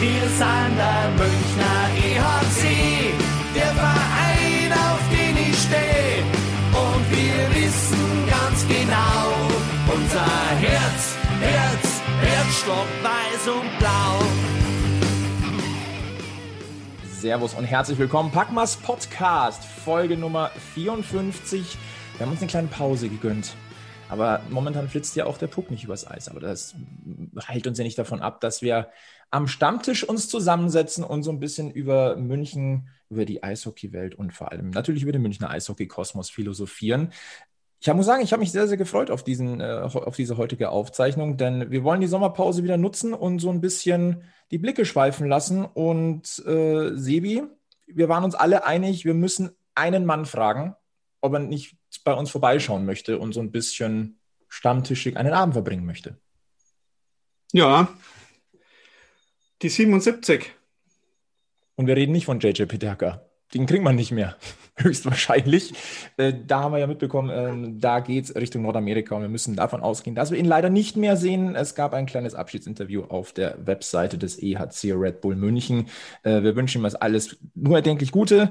Wir sind der Münchner EHC, der Verein, auf den ich stehe. Und wir wissen ganz genau, unser Herz, Herz, Herzstock weiß und blau. Servus und herzlich willkommen. Packmas Podcast, Folge Nummer 54. Wir haben uns eine kleine Pause gegönnt. Aber momentan flitzt ja auch der Puck nicht übers Eis. Aber das hält uns ja nicht davon ab, dass wir am Stammtisch uns zusammensetzen und so ein bisschen über München, über die Eishockeywelt und vor allem natürlich über den Münchner Eishockey-Kosmos philosophieren. Ich muss sagen, ich habe mich sehr, sehr gefreut auf, diesen, äh, auf diese heutige Aufzeichnung, denn wir wollen die Sommerpause wieder nutzen und so ein bisschen die Blicke schweifen lassen. Und äh, Sebi, wir waren uns alle einig, wir müssen einen Mann fragen, ob er nicht bei uns vorbeischauen möchte und so ein bisschen stammtischig einen Abend verbringen möchte. Ja, die 77. Und wir reden nicht von JJ Peterka. Den kriegt man nicht mehr, höchstwahrscheinlich. Äh, da haben wir ja mitbekommen, äh, da geht es Richtung Nordamerika und wir müssen davon ausgehen, dass wir ihn leider nicht mehr sehen. Es gab ein kleines Abschiedsinterview auf der Webseite des EHC Red Bull München. Äh, wir wünschen ihm alles nur erdenklich Gute.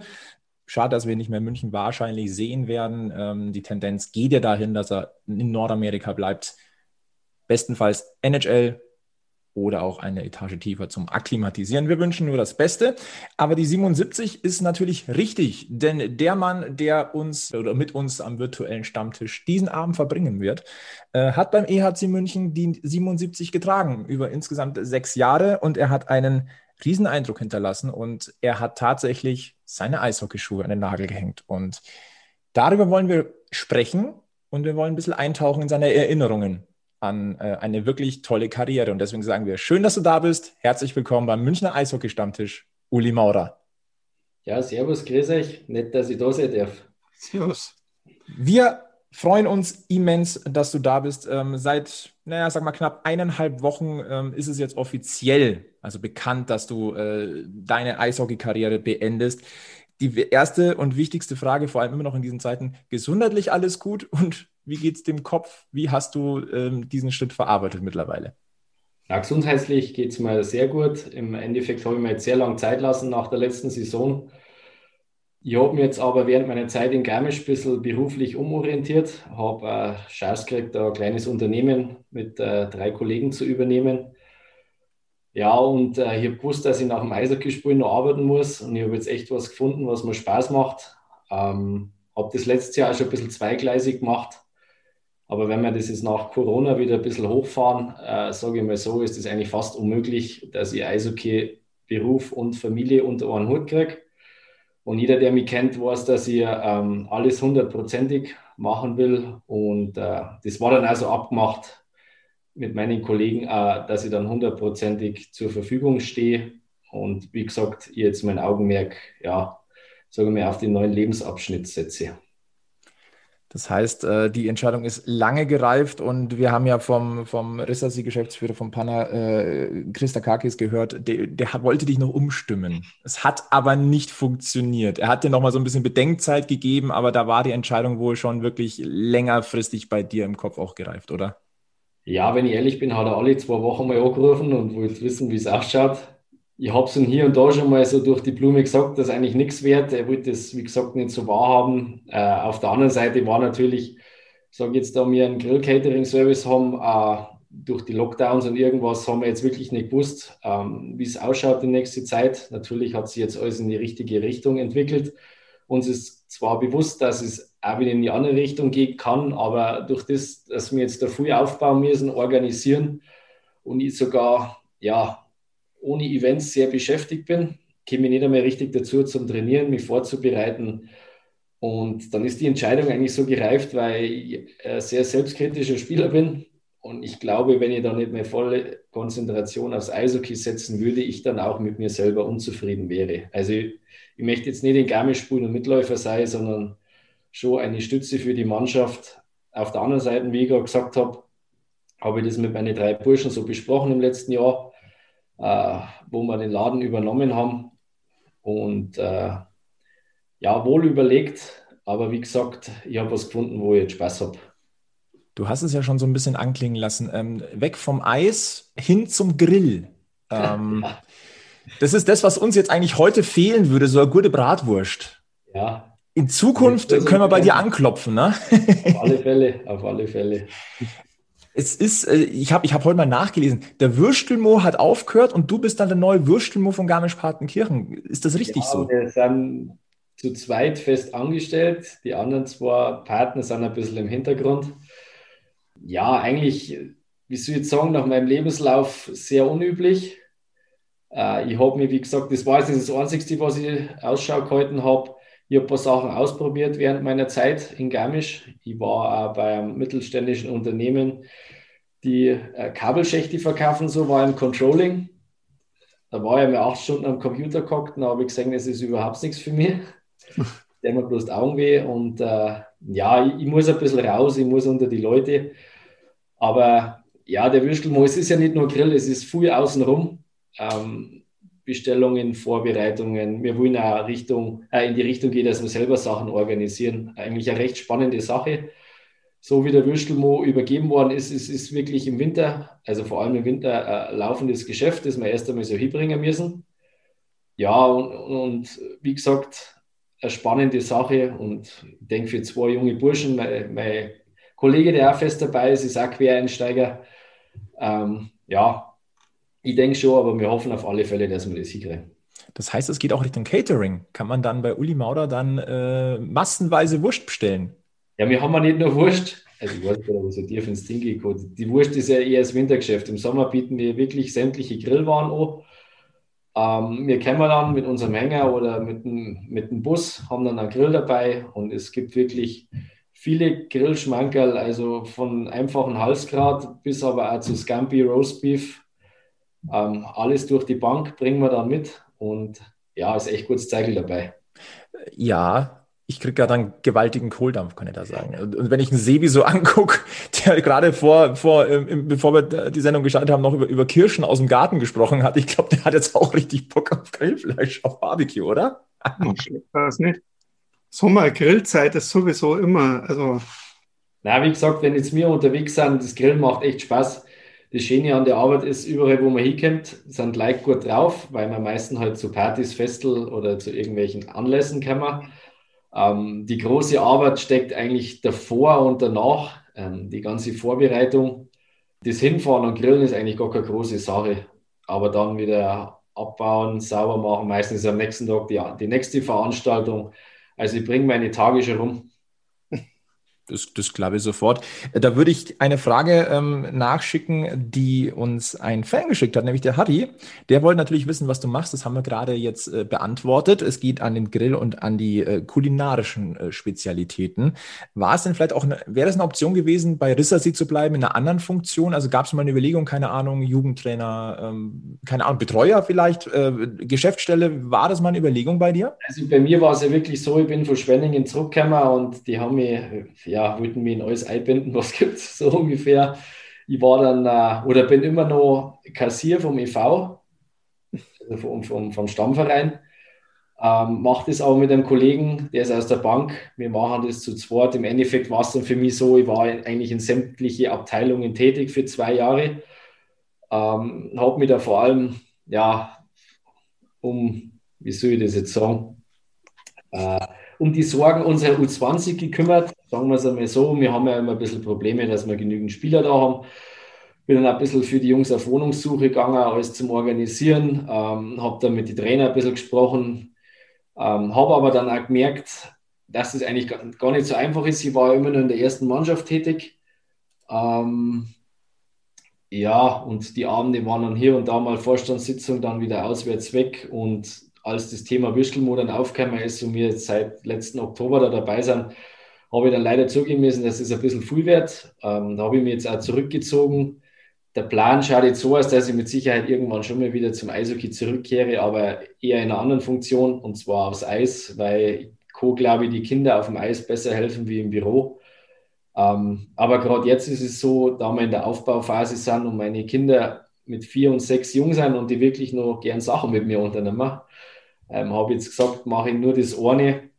Schade, dass wir ihn nicht mehr in München wahrscheinlich sehen werden. Ähm, die Tendenz geht ja dahin, dass er in Nordamerika bleibt. Bestenfalls NHL, oder auch eine Etage tiefer zum Akklimatisieren. Wir wünschen nur das Beste. Aber die 77 ist natürlich richtig, denn der Mann, der uns oder mit uns am virtuellen Stammtisch diesen Abend verbringen wird, äh, hat beim EHC München die 77 getragen über insgesamt sechs Jahre und er hat einen riesen Eindruck hinterlassen und er hat tatsächlich seine Eishockeyschuhe an den Nagel gehängt. Und darüber wollen wir sprechen und wir wollen ein bisschen eintauchen in seine Erinnerungen an äh, eine wirklich tolle Karriere. Und deswegen sagen wir, schön, dass du da bist. Herzlich willkommen beim Münchner Eishockey-Stammtisch, Uli Maurer. Ja, servus, grüß euch. Nett, dass ich da sein darf. Servus. Wir freuen uns immens, dass du da bist. Ähm, seit, naja, sag mal, knapp eineinhalb Wochen ähm, ist es jetzt offiziell, also bekannt, dass du äh, deine Eishockey-Karriere beendest. Die erste und wichtigste Frage, vor allem immer noch in diesen Zeiten, gesundheitlich alles gut und wie geht es dem Kopf? Wie hast du ähm, diesen Schritt verarbeitet mittlerweile? Ja, gesundheitlich geht es mir sehr gut. Im Endeffekt habe ich mir jetzt sehr lange Zeit lassen nach der letzten Saison. Ich habe mich jetzt aber während meiner Zeit in Garmisch ein bisschen beruflich umorientiert, habe eine Chance gekriegt, ein kleines Unternehmen mit äh, drei Kollegen zu übernehmen. Ja, und äh, ich habe gewusst, dass ich nach dem Eishockeyspielen noch arbeiten muss und ich habe jetzt echt was gefunden, was mir Spaß macht. Ähm, habe das letztes Jahr schon ein bisschen zweigleisig gemacht aber wenn wir das jetzt nach Corona wieder ein bisschen hochfahren, äh, sage ich mal so, ist es eigentlich fast unmöglich, dass ich Eishockey, Beruf und Familie unter einen Hut kriege. Und jeder, der mich kennt, weiß, dass ich ähm, alles hundertprozentig machen will. Und äh, das war dann also abgemacht mit meinen Kollegen, äh, dass ich dann hundertprozentig zur Verfügung stehe. Und wie gesagt, ich jetzt mein Augenmerk, ja, sagen wir, auf den neuen Lebensabschnitt setze. Das heißt, äh, die Entscheidung ist lange gereift und wir haben ja vom, vom Rissasi Geschäftsführer von Panna, äh, Christa Kakis gehört, der, der wollte dich noch umstimmen. Es hat aber nicht funktioniert. Er hat dir noch mal so ein bisschen Bedenkzeit gegeben, aber da war die Entscheidung wohl schon wirklich längerfristig bei dir im Kopf auch gereift, oder? Ja, wenn ich ehrlich bin, hat er alle zwei Wochen mal angerufen und wollte wissen, wie es ausschaut ich habe es ihm hier und da schon mal so durch die Blume gesagt, dass eigentlich nichts wert. Er wollte das, wie gesagt, nicht so wahrhaben. Äh, auf der anderen Seite war natürlich, sage jetzt, da wir einen Grill-Catering-Service haben, äh, durch die Lockdowns und irgendwas haben wir jetzt wirklich nicht gewusst, ähm, wie es ausschaut die nächste Zeit. Natürlich hat sich jetzt alles in die richtige Richtung entwickelt. Uns ist zwar bewusst, dass es auch wieder in die andere Richtung gehen kann, aber durch das, dass wir jetzt da früh aufbauen müssen, organisieren und ich sogar, ja, ohne Events sehr beschäftigt bin, komme ich nicht einmal richtig dazu zum Trainieren, mich vorzubereiten. Und dann ist die Entscheidung eigentlich so gereift, weil ich ein sehr selbstkritischer Spieler bin. Und ich glaube, wenn ich da nicht mehr volle Konzentration aufs Eishockey setzen würde, ich dann auch mit mir selber unzufrieden wäre. Also ich, ich möchte jetzt nicht in Garmisch spielen und Mitläufer sein, sondern schon eine Stütze für die Mannschaft. Auf der anderen Seite, wie ich gerade gesagt habe, habe ich das mit meinen drei Burschen so besprochen im letzten Jahr äh, wo wir den Laden übernommen haben. Und äh, ja, wohl überlegt, aber wie gesagt, ich habe was gefunden, wo ich jetzt Spaß habe. Du hast es ja schon so ein bisschen anklingen lassen. Ähm, weg vom Eis hin zum Grill. Ähm. Das ist das, was uns jetzt eigentlich heute fehlen würde, so eine gute Bratwurst. Ja. In Zukunft können wir bei dir anklopfen, ne? Auf alle Fälle, auf alle Fälle. Es ist, äh, ich habe ich hab heute mal nachgelesen, der Würstelmo hat aufgehört und du bist dann der neue Würstelmo von Garmisch-Partenkirchen. Ist das richtig ja, so? Wir sind zu zweit fest angestellt. Die anderen zwei Partner sind ein bisschen im Hintergrund. Ja, eigentlich, wie soll ich jetzt sagen, nach meinem Lebenslauf sehr unüblich. Äh, ich habe mir, wie gesagt, das war jetzt nicht das Einzige, was ich Ausschau gehalten habe. Ich habe ein paar Sachen ausprobiert während meiner Zeit in Garmisch. Ich war auch bei einem mittelständischen Unternehmen, die äh, Kabelschächte verkaufen, so war im Controlling. Da war ich mir acht Stunden am Computer gehockt und habe gesehen, das ist überhaupt nichts für mich. Der mir bloß die Augen weh und äh, ja, ich, ich, muss ein bisschen raus, ich muss unter die Leute. Aber ja, der Würstelmo, es ist ja nicht nur Grill, es ist viel außenrum. Ähm, Bestellungen, Vorbereitungen. Wir wollen auch Richtung, äh, in die Richtung gehen, dass wir selber Sachen organisieren. Eigentlich eine recht spannende Sache. So wie der Würstelmo übergeben worden ist, ist, ist wirklich im Winter, also vor allem im Winter, ein laufendes Geschäft, das wir erst einmal so hinbringen müssen. Ja, und, und wie gesagt, eine spannende Sache und ich denke für zwei junge Burschen, mein, mein Kollege, der auch fest dabei ist, ist auch Quereinsteiger. Ähm, ja, ich denke schon, aber wir hoffen auf alle Fälle, dass wir das hinkriegen. Das heißt, es geht auch Richtung Catering. Kann man dann bei Uli Mauder dann äh, massenweise Wurst bestellen? Ja, wir haben ja nicht nur Wurst. Also ich weiß nicht, ob ich so tief ins Ding gekommen Die Wurst ist ja eher das Wintergeschäft. Im Sommer bieten wir wirklich sämtliche Grillwaren an. Ähm, wir kommen dann mit unserem Hänger oder mit dem, mit dem Bus, haben dann einen Grill dabei und es gibt wirklich viele Grillschmankerl, also von einfachen Halsgrad bis aber auch zu Scampi Roastbeef ähm, alles durch die Bank bringen wir dann mit und ja, ist echt gutes Zeigel dabei. Ja, ich kriege ja dann gewaltigen Kohldampf, kann ich da sagen. Und wenn ich einen Sebi so angucke, der gerade vor, vor ähm, bevor wir die Sendung gestartet haben, noch über, über Kirschen aus dem Garten gesprochen hat, ich glaube, der hat jetzt auch richtig Bock auf Grillfleisch, auf Barbecue, oder? Weiß nicht. Sommer, Grillzeit ist sowieso immer, also. Na, wie gesagt, wenn jetzt wir unterwegs sind, das Grillen macht echt Spaß das Schöne an der Arbeit ist, überall, wo man hinkommt, sind gleich gut drauf, weil man meistens halt zu Partys, Festel oder zu irgendwelchen Anlässen kommen. Ähm, die große Arbeit steckt eigentlich davor und danach. Ähm, die ganze Vorbereitung, das Hinfahren und Grillen ist eigentlich gar keine große Sache. Aber dann wieder abbauen, sauber machen. Meistens ist am nächsten Tag die, die nächste Veranstaltung. Also ich bringe meine Tage schon rum. Das, das glaube ich sofort. Äh, da würde ich eine Frage ähm, nachschicken, die uns ein Fan geschickt hat, nämlich der Harry. Der wollte natürlich wissen, was du machst. Das haben wir gerade jetzt äh, beantwortet. Es geht an den Grill und an die äh, kulinarischen äh, Spezialitäten. War es denn vielleicht auch, eine, wäre das eine Option gewesen, bei Rissersee zu bleiben in einer anderen Funktion? Also gab es mal eine Überlegung, keine Ahnung, Jugendtrainer, ähm, keine Ahnung, Betreuer vielleicht, äh, Geschäftsstelle. War das mal eine Überlegung bei dir? Also bei mir war es ja wirklich so, ich bin von Schwenningen zurückgekommen und die haben mich, ja, wollten mich in alles einbinden, was gibt so ungefähr. Ich war dann äh, oder bin immer noch Kassier vom EV, also vom, vom, vom Stammverein. Ähm, mache das aber mit einem Kollegen, der ist aus der Bank. Wir machen das zu zweit. Im Endeffekt war es dann für mich so, ich war eigentlich in sämtliche Abteilungen tätig für zwei Jahre. Ähm, habe mich da vor allem, ja, um, wie soll ich das jetzt sagen, äh, um die Sorgen unserer U20 gekümmert. Sagen wir es einmal so. Wir haben ja immer ein bisschen Probleme, dass wir genügend Spieler da haben. Bin dann ein bisschen für die Jungs auf Wohnungssuche gegangen, alles zum Organisieren. Ähm, habe dann mit den Trainern ein bisschen gesprochen. Ähm, habe aber dann auch gemerkt, dass das eigentlich gar nicht so einfach ist. Ich war immer nur in der ersten Mannschaft tätig. Ähm, ja, und die Abende waren dann hier und da mal Vorstandssitzung, dann wieder auswärts weg und als das Thema Würstelmo dann aufgekommen ist und wir seit letzten Oktober da dabei sind, habe ich dann leider zugeben müssen, dass es ein bisschen viel wird. Ähm, da habe ich mich jetzt auch zurückgezogen. Der Plan schaut jetzt so aus, dass ich mit Sicherheit irgendwann schon mal wieder zum Eishockey zurückkehre, aber eher in einer anderen Funktion und zwar aufs Eis, weil Co, glaube ich, die Kinder auf dem Eis besser helfen wie im Büro. Ähm, aber gerade jetzt ist es so, da wir in der Aufbauphase sind und meine Kinder mit vier und sechs jung sind und die wirklich noch gern Sachen mit mir unternehmen, ähm, habe jetzt gesagt, mache ich nur das eine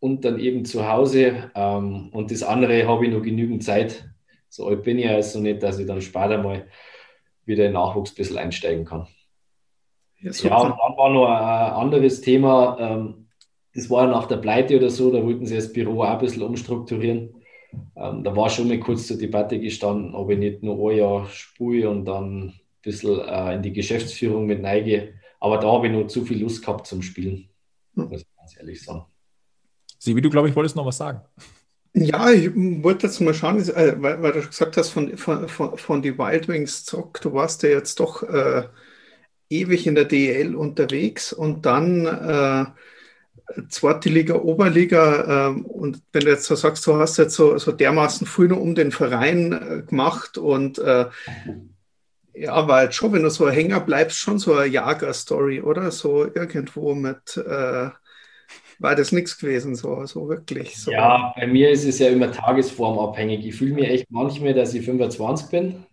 und dann eben zu Hause. Ähm, und das andere habe ich noch genügend Zeit. So alt bin ich also nicht, dass ich dann später mal wieder in Nachwuchs ein bisschen einsteigen kann. Ja, ja, und dann war noch ein anderes Thema. Ähm, das war nach der Pleite oder so, da wollten sie das Büro auch ein bisschen umstrukturieren. Ähm, da war schon mal kurz zur Debatte gestanden, ob ich nicht nur ein Jahr spule und dann ein bisschen äh, in die Geschäftsführung mit neige. Aber da habe ich noch zu viel Lust gehabt zum Spielen, hm. muss ich ganz ehrlich sagen. Sie, wie du, glaube ich, wolltest noch was sagen. Ja, ich wollte jetzt mal schauen, äh, weil, weil, du gesagt hast, von, von, von, von die Wild Wings zurück, du warst ja jetzt doch äh, ewig in der DEL unterwegs und dann äh, zweite Liga, Oberliga. Äh, und wenn du jetzt so sagst, du hast jetzt so, so dermaßen früh noch um den Verein äh, gemacht und äh, ja, jetzt schon, wenn du so Hänger bleibst, schon so eine Jager-Story, oder? So irgendwo mit, äh, war das nichts gewesen, so, so wirklich. So. Ja, bei mir ist es ja immer tagesformabhängig. Ich fühle mich echt manchmal, dass ich 25 bin.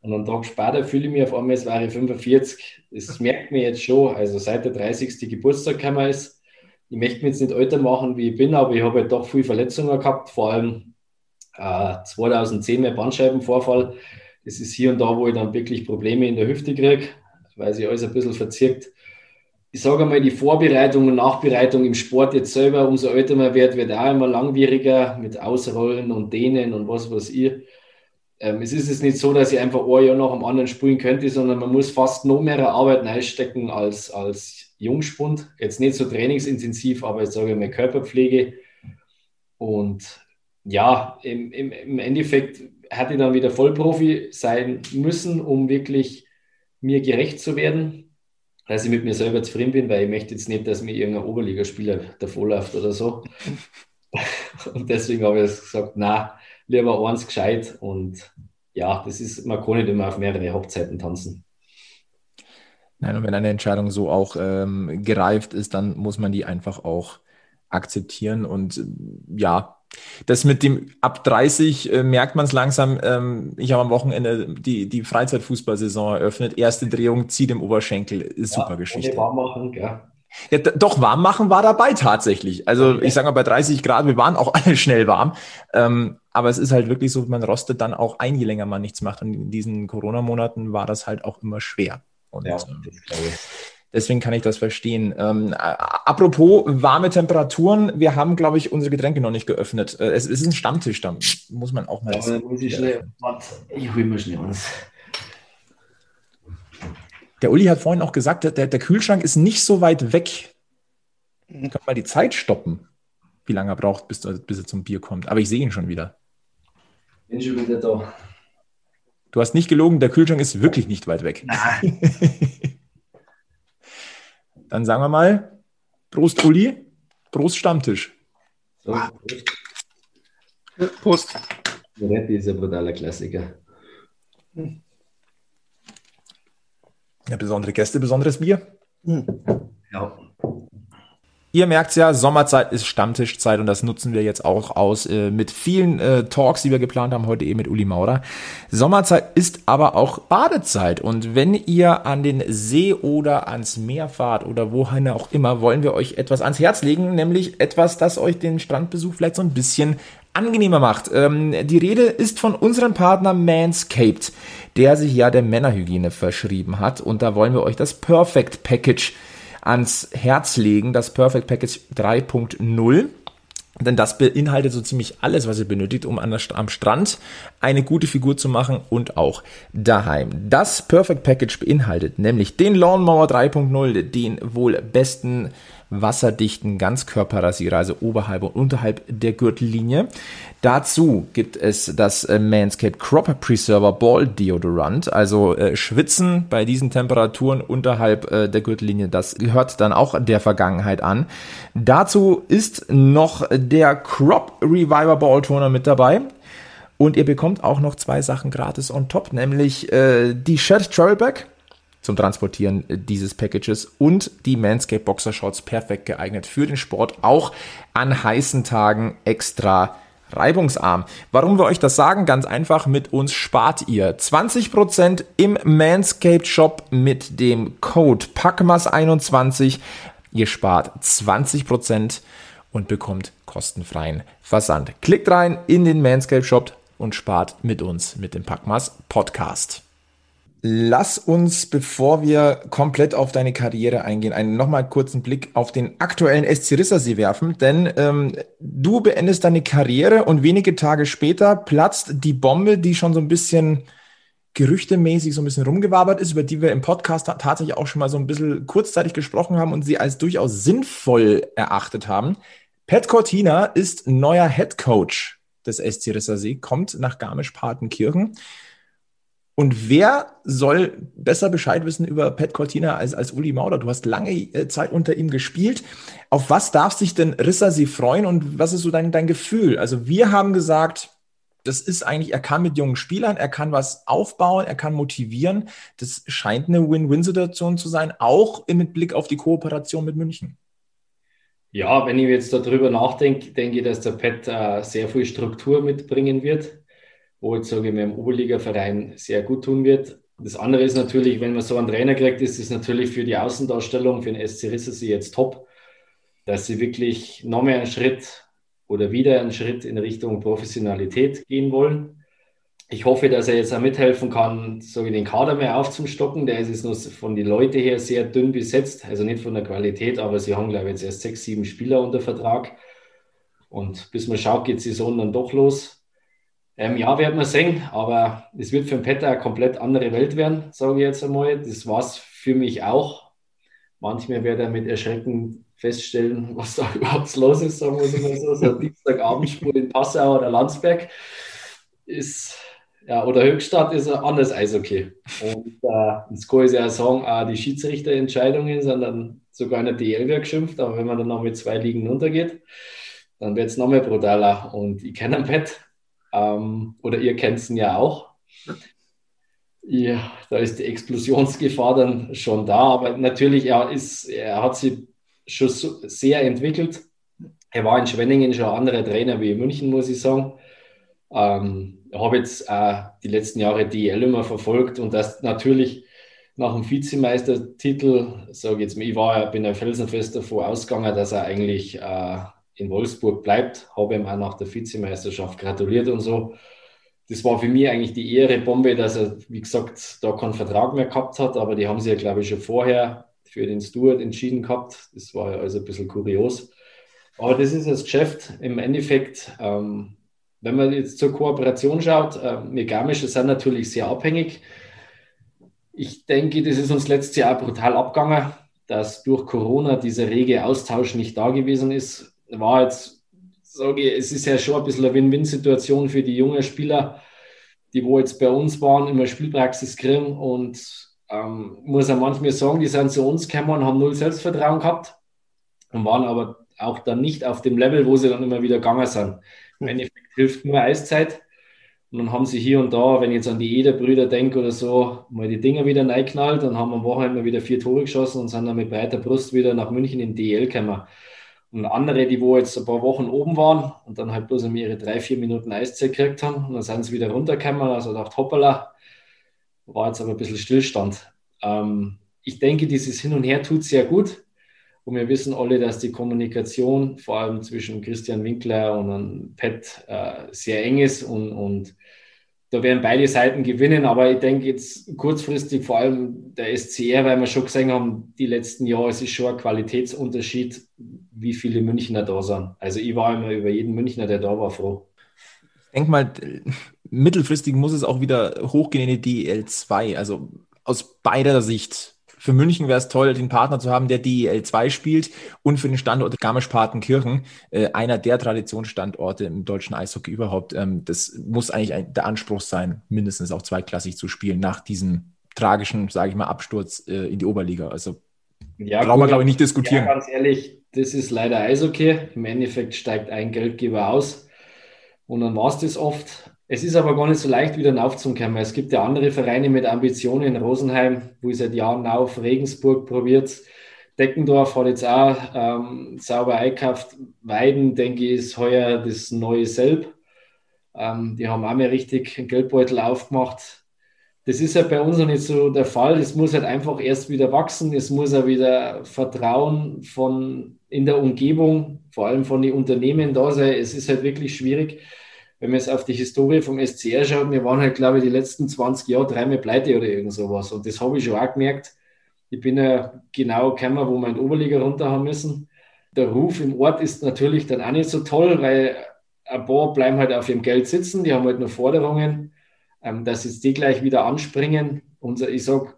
Und einen Tag später fühle ich mich auf einmal, es wäre 45. Das merkt mir jetzt schon. Also seit der 30. Geburtstag gekommen ist, ich möchte mich jetzt nicht älter machen, wie ich bin, aber ich habe halt doch viele Verletzungen gehabt, vor allem äh, 2010 mein Bandscheibenvorfall. Das ist hier und da, wo ich dann wirklich Probleme in der Hüfte kriege, weil sich alles ein bisschen verzirkt. Ich sage einmal, die Vorbereitung und Nachbereitung im Sport jetzt selber, umso älter man wird, wird auch immer langwieriger mit Ausrollen und Dehnen und was weiß ich. Ähm, es ist jetzt nicht so, dass ich einfach ein Jahr nach dem anderen spielen könnte, sondern man muss fast noch mehr Arbeit reinstecken als, als Jungspund. Jetzt nicht so trainingsintensiv, aber ich sage mal Körperpflege. Und ja, im, im, im Endeffekt hätte ich dann wieder Vollprofi sein müssen, um wirklich mir gerecht zu werden, dass ich mit mir selber zufrieden bin, weil ich möchte jetzt nicht, dass mir irgendein Oberligaspieler davonläuft oder so. Und deswegen habe ich gesagt, na, lieber eins gescheit. Und ja, das ist, man kann nicht immer auf mehrere Hochzeiten tanzen. Nein, und wenn eine Entscheidung so auch ähm, gereift ist, dann muss man die einfach auch akzeptieren. Und ja, das mit dem ab 30 äh, merkt man es langsam. Ähm, ich habe am Wochenende die, die Freizeitfußballsaison eröffnet. Erste Drehung, zieht im Oberschenkel. Ja, super Geschichte. Warm machen, ja. Ja, doch, warm machen war dabei tatsächlich. Also ich sage mal, bei 30 Grad, wir waren auch alle schnell warm. Ähm, aber es ist halt wirklich so, man rostet dann auch ein, je länger man nichts macht. Und in diesen Corona-Monaten war das halt auch immer schwer. Und ja, ähm, deswegen kann ich das verstehen. Ähm, apropos warme Temperaturen, wir haben, glaube ich, unsere Getränke noch nicht geöffnet. Äh, es, es, ist ein Stammtisch, da muss man auch mal. Ja, muss ich schnell, ich hole mir schnell was. Der Uli hat vorhin auch gesagt, der, der Kühlschrank ist nicht so weit weg. Wir können mal die Zeit stoppen, wie lange er braucht, bis, bis er zum Bier kommt. Aber ich sehe ihn schon wieder. Bin schon wieder da. Du hast nicht gelogen, der Kühlschrank ist wirklich nicht weit weg. Nein. Dann sagen wir mal, Prost Uli, Prost Stammtisch. So, Prost. Prost. Moretti ist ein brutaler Klassiker. Ja, besondere Gäste, besonderes Bier. Ja. Ihr merkt ja, Sommerzeit ist Stammtischzeit und das nutzen wir jetzt auch aus äh, mit vielen äh, Talks, die wir geplant haben, heute eben mit Uli Maurer. Sommerzeit ist aber auch Badezeit und wenn ihr an den See oder ans Meer fahrt oder wohin auch immer, wollen wir euch etwas ans Herz legen, nämlich etwas, das euch den Strandbesuch vielleicht so ein bisschen angenehmer macht. Ähm, die Rede ist von unserem Partner Manscaped, der sich ja der Männerhygiene verschrieben hat und da wollen wir euch das Perfect Package ans Herz legen, das Perfect Package 3.0. Denn das beinhaltet so ziemlich alles, was ihr benötigt, um der, am Strand eine gute Figur zu machen und auch daheim. Das Perfect Package beinhaltet nämlich den Lawnmower 3.0, den wohl besten wasserdichten Ganzkörperrasierer, also oberhalb und unterhalb der Gürtellinie. Dazu gibt es das äh, Manscaped Crop Preserver Ball Deodorant, also äh, Schwitzen bei diesen Temperaturen unterhalb äh, der Gürtellinie, das gehört dann auch der Vergangenheit an. Dazu ist noch der Crop Reviver Ball Toner mit dabei. Und ihr bekommt auch noch zwei Sachen gratis on top, nämlich äh, die Travel Bag zum Transportieren dieses Packages und die Manscaped Boxer Shorts perfekt geeignet für den Sport, auch an heißen Tagen extra reibungsarm. Warum wir euch das sagen? Ganz einfach, mit uns spart ihr 20% im Manscaped Shop mit dem Code PACMAS21. Ihr spart 20% und bekommt kostenfreien Versand. Klickt rein in den Manscaped Shop und spart mit uns mit dem PACMAS Podcast. Lass uns, bevor wir komplett auf deine Karriere eingehen, einen nochmal kurzen Blick auf den aktuellen SC Rissersee werfen, denn ähm, du beendest deine Karriere und wenige Tage später platzt die Bombe, die schon so ein bisschen gerüchtemäßig so ein bisschen rumgewabert ist, über die wir im Podcast tatsächlich auch schon mal so ein bisschen kurzzeitig gesprochen haben und sie als durchaus sinnvoll erachtet haben. Pat Cortina ist neuer Head Coach des SC Rissersee, kommt nach Garmisch-Partenkirchen. Und wer soll besser Bescheid wissen über Pat Cortina als, als Uli Mauder? Du hast lange äh, Zeit unter ihm gespielt. Auf was darf sich denn Rissersee freuen und was ist so dein, dein Gefühl? Also wir haben gesagt, das ist eigentlich, er kann mit jungen Spielern, er kann was aufbauen, er kann motivieren. Das scheint eine Win-Win-Situation zu sein, auch mit Blick auf die Kooperation mit München. Ja, wenn ich jetzt darüber nachdenke, denke ich, dass der Pat äh, sehr viel Struktur mitbringen wird wo jetzt, sage ich mal, im Oberliga-Verein sehr gut tun wird. Das andere ist natürlich, wenn man so einen Trainer kriegt, ist es natürlich für die Außendarstellung, für den SC Rissersee jetzt top, dass sie wirklich noch mehr einen Schritt oder wieder einen Schritt in Richtung Professionalität gehen wollen. Ich hoffe, dass er jetzt auch mithelfen kann, so den Kader mehr aufzustocken. Der ist jetzt nur von den Leuten her sehr dünn besetzt, also nicht von der Qualität, aber sie haben, glaube ich, jetzt erst sechs, sieben Spieler unter Vertrag. Und bis man schaut, geht die Saison dann doch los. Ähm, ja, werden wir sehen, aber es wird für den Petter eine komplett andere Welt werden, sage ich jetzt einmal. Das war es für mich auch. Manchmal wird er mit Erschrecken feststellen, was da überhaupt los ist, sagen wir mal so. So ein Dienstagabendspiel in Passau oder Landsberg ist, ja, oder Höchstadt ist ein anderes Eishockey. Und äh, kann ich ja sagen, auch die Schiedsrichterentscheidungen sind dann sogar in der DL geschimpft, aber wenn man dann noch mit zwei Ligen runtergeht, dann wird es noch mehr brutaler. Und ich kenne ein Pet, ähm, oder ihr kennt ihn ja auch. Ja, da ist die Explosionsgefahr dann schon da, aber natürlich, er, ist, er hat sich schon so sehr entwickelt. Er war in Schwenningen schon ein anderer Trainer wie in München, muss ich sagen. Ähm, ich habe jetzt äh, die letzten Jahre DL immer verfolgt und das natürlich nach dem Vizemeistertitel, sage ich jetzt mal, ich war, bin ein felsenfest davor ausgegangen, dass er eigentlich äh, in Wolfsburg bleibt. Habe ihm auch nach der Vizemeisterschaft gratuliert und so. Das war für mich eigentlich die Ehre Bombe, dass er, wie gesagt, da keinen Vertrag mehr gehabt hat, aber die haben sie ja, glaube ich, schon vorher für den Stewart entschieden gehabt. Das war ja also ein bisschen kurios. Aber das ist das Geschäft. Im Endeffekt, ähm, wenn man jetzt zur Kooperation schaut, äh, wir Garmische sind natürlich sehr abhängig. Ich denke, das ist uns letztes Jahr brutal abgegangen, dass durch Corona dieser rege Austausch nicht da gewesen ist war jetzt, sage ich, es ist ja schon ein bisschen eine Win-Win-Situation für die jungen Spieler, die wo jetzt bei uns waren, immer Spielpraxis kriegen und ähm, muss ja manchmal sagen, die sind zu uns gekommen und haben null Selbstvertrauen gehabt und waren aber auch dann nicht auf dem Level, wo sie dann immer wieder gegangen sind. Im Endeffekt hilft nur Eiszeit. Und dann haben sie hier und da, wenn ich jetzt an die Ederbrüder denke oder so, mal die Dinger wieder reingeknallt und haben am Wochenende wieder vier Tore geschossen und sind dann mit breiter Brust wieder nach München in DL gekommen. Und andere, die wo jetzt ein paar Wochen oben waren und dann halt bloß ihre drei, vier Minuten Eiszeit gekriegt haben und dann sind sie wieder runtergekommen. Also dachte, hoppala, war jetzt aber ein bisschen Stillstand. Ähm, ich denke, dieses Hin und Her tut sehr gut. Und wir wissen alle, dass die Kommunikation vor allem zwischen Christian Winkler und Pat äh, sehr eng ist und, und da werden beide Seiten gewinnen, aber ich denke jetzt kurzfristig vor allem der SCR, weil wir schon gesehen haben, die letzten Jahre, es ist schon ein Qualitätsunterschied, wie viele Münchner da sind. Also ich war immer über jeden Münchner, der da war, froh. Ich denke mal, mittelfristig muss es auch wieder hochgehen in die DEL 2. Also aus beider Sicht für München wäre es toll, den Partner zu haben, der DEL 2 spielt und für den Standort Garmisch-Partenkirchen, äh, einer der Traditionsstandorte im deutschen Eishockey überhaupt. Ähm, das muss eigentlich ein, der Anspruch sein, mindestens auch zweiklassig zu spielen nach diesem tragischen, sage ich mal, Absturz äh, in die Oberliga. Also ja, brauchen wir, glaube ich, nicht diskutieren. Ja, ganz ehrlich, das ist leider Eishockey. Im Endeffekt steigt ein Geldgeber aus und dann war es das oft. Es ist aber gar nicht so leicht, wieder aufzukommen. Es gibt ja andere Vereine mit Ambitionen. in Rosenheim, wo ich seit Jahren auf, Regensburg probiert. Deckendorf hat jetzt auch ähm, sauber eingekauft. Weiden, denke ich, ist heuer das neue Selb. Ähm, die haben auch mehr richtig einen Geldbeutel aufgemacht. Das ist halt bei uns noch nicht so der Fall. Es muss halt einfach erst wieder wachsen. Es muss auch wieder Vertrauen von in der Umgebung, vor allem von den Unternehmen da sein. Es ist halt wirklich schwierig wenn man jetzt auf die Historie vom SCR schaut, wir waren halt, glaube ich, die letzten 20 Jahre dreimal pleite oder irgend sowas. Und das habe ich schon auch gemerkt. Ich bin ja genau gekommen, wo wir in die Oberliga runter haben müssen. Der Ruf im Ort ist natürlich dann auch nicht so toll, weil ein paar bleiben halt auf ihrem Geld sitzen, die haben halt nur Forderungen, ähm, dass jetzt die gleich wieder anspringen. Unser, ich sage,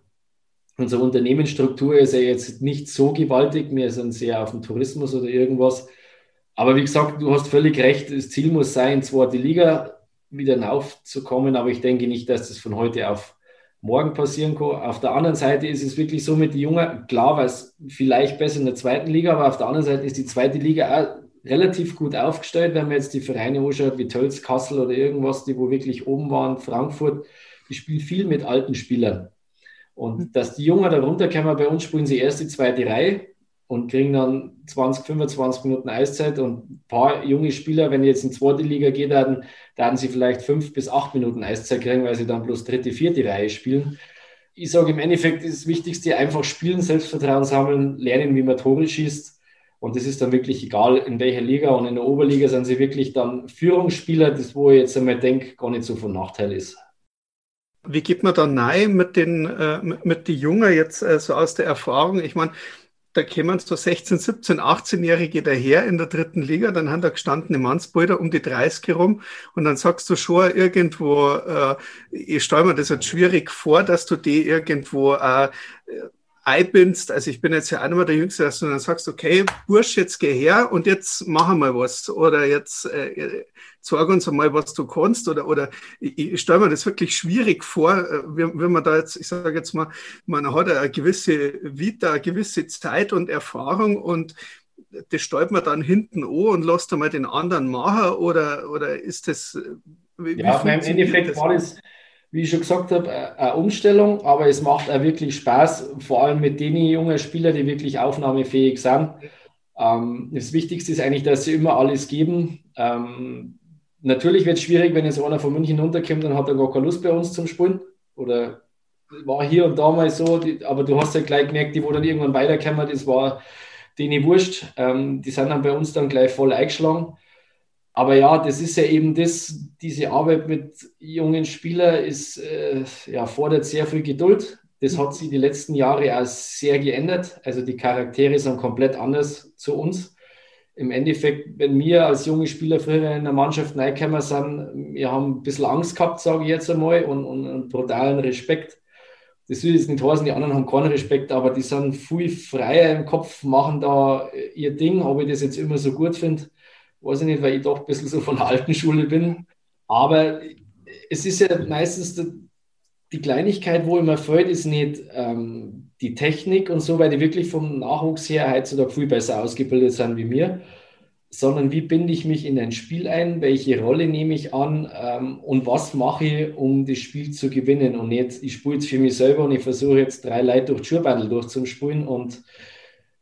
unsere Unternehmensstruktur ist ja jetzt nicht so gewaltig, wir sind sehr auf dem Tourismus oder irgendwas. Aber wie gesagt, du hast völlig recht, das Ziel muss sein, zwar die Liga wieder hinaufzukommen, aber ich denke nicht, dass das von heute auf morgen passieren kann. Auf der anderen Seite ist es wirklich so mit den Jungen, klar, weil es vielleicht besser in der zweiten Liga, aber auf der anderen Seite ist die zweite Liga auch relativ gut aufgestellt, wenn man jetzt die Vereine anschaut, wie Tölz, Kassel oder irgendwas, die wo wirklich oben waren, Frankfurt, die spielen viel mit alten Spielern. Und mhm. dass die Jungen da runterkommen, bei uns spielen sie erst die zweite Reihe und kriegen dann 20, 25 Minuten Eiszeit und ein paar junge Spieler, wenn die jetzt in die zweite Liga geht, dann werden sie vielleicht fünf bis acht Minuten Eiszeit kriegen, weil sie dann bloß dritte, vierte Reihe spielen. Ich sage im Endeffekt ist das Wichtigste einfach spielen, Selbstvertrauen sammeln, lernen, wie man Tore schießt. Und das ist dann wirklich egal, in welcher Liga. Und in der Oberliga sind sie wirklich dann Führungsspieler, das wo ich jetzt einmal denke, gar nicht so von Nachteil ist. Wie geht man da nein mit den, äh, mit, den Jungen jetzt äh, so aus der Erfahrung? Ich meine, da kämen so 16, 17, 18-Jährige daher in der dritten Liga, dann haben da gestandene Mannsbilder um die 30 herum. Und dann sagst du schon irgendwo, äh, ich stelle mir das jetzt schwierig vor, dass du die irgendwo äh, einbindst, also ich bin jetzt ja auch nicht mehr der Jüngste, dass du dann sagst, okay, Bursch, jetzt geh her und jetzt machen wir was. Oder jetzt äh, zeig uns einmal, was du kannst oder, oder ich, ich stelle mir das wirklich schwierig vor, äh, wenn, wenn man da jetzt, ich sage jetzt mal, man hat eine gewisse Vita, eine gewisse Zeit und Erfahrung und das stellt man dann hinten an und lässt einmal den anderen machen oder, oder ist das, äh, wie, ja, wie im Endeffekt das? war das wie ich schon gesagt habe, eine Umstellung, aber es macht auch wirklich Spaß, vor allem mit den jungen Spielern, die wirklich aufnahmefähig sind. Ähm, das Wichtigste ist eigentlich, dass sie immer alles geben. Natürlich wird es schwierig, wenn jetzt einer von München runterkommt und hat dann gar keine Lust bei uns zum Spielen. Oder war hier und da mal so, die, aber du hast ja gleich gemerkt, die, wo dann irgendwann weiterkommen, das war denen wurscht. Ähm, die sind dann bei uns dann gleich voll eingeschlagen. Aber ja, das ist ja eben das, diese Arbeit mit jungen Spielern ist, äh, ja, fordert sehr viel Geduld. Das hat sich die letzten Jahre auch sehr geändert. Also die Charaktere sind komplett anders zu uns. Im Endeffekt, wenn wir als junge Spieler früher in der Mannschaft reingekommen sind, wir haben ein bisschen Angst gehabt, sage ich jetzt einmal, und, und einen brutalen Respekt. Das will jetzt nicht heißen, die anderen haben keinen Respekt, aber die sind viel freier im Kopf, machen da ihr Ding. Ob ich das jetzt immer so gut finde, weiß ich nicht, weil ich doch ein bisschen so von der alten Schule bin. Aber es ist ja meistens die Kleinigkeit, wo immer fällt, ist nicht ähm, die Technik und so, weil die wirklich vom Nachwuchs her heutzutage viel besser ausgebildet sind wie mir, sondern wie binde ich mich in ein Spiel ein, welche Rolle nehme ich an ähm, und was mache ich, um das Spiel zu gewinnen und nicht, ich spiele jetzt für mich selber und ich versuche jetzt drei Leute durch Schuhbandel durchzuspielen und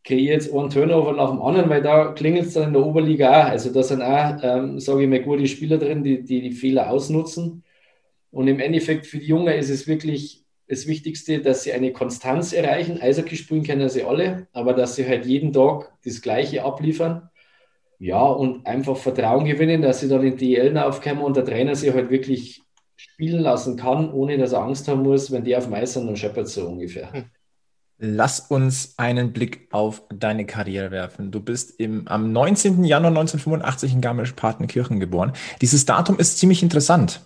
kreiere jetzt einen Turnover nach dem anderen, weil da klingelt es dann in der Oberliga auch. Also da sind auch, ähm, sage ich mal, gute Spieler drin, die, die die Fehler ausnutzen. Und im Endeffekt für die Jungen ist es wirklich das Wichtigste, dass sie eine Konstanz erreichen. Eishockey spielen können sie alle, aber dass sie halt jeden Tag das Gleiche abliefern. Ja, und einfach Vertrauen gewinnen, dass sie dann in die DL aufkommen und der Trainer sie halt wirklich spielen lassen kann, ohne dass er Angst haben muss, wenn die auf dem Eis sind, dann scheppert so ungefähr. Lass uns einen Blick auf deine Karriere werfen. Du bist im, am 19. Januar 1985 in Garmisch-Partenkirchen geboren. Dieses Datum ist ziemlich interessant,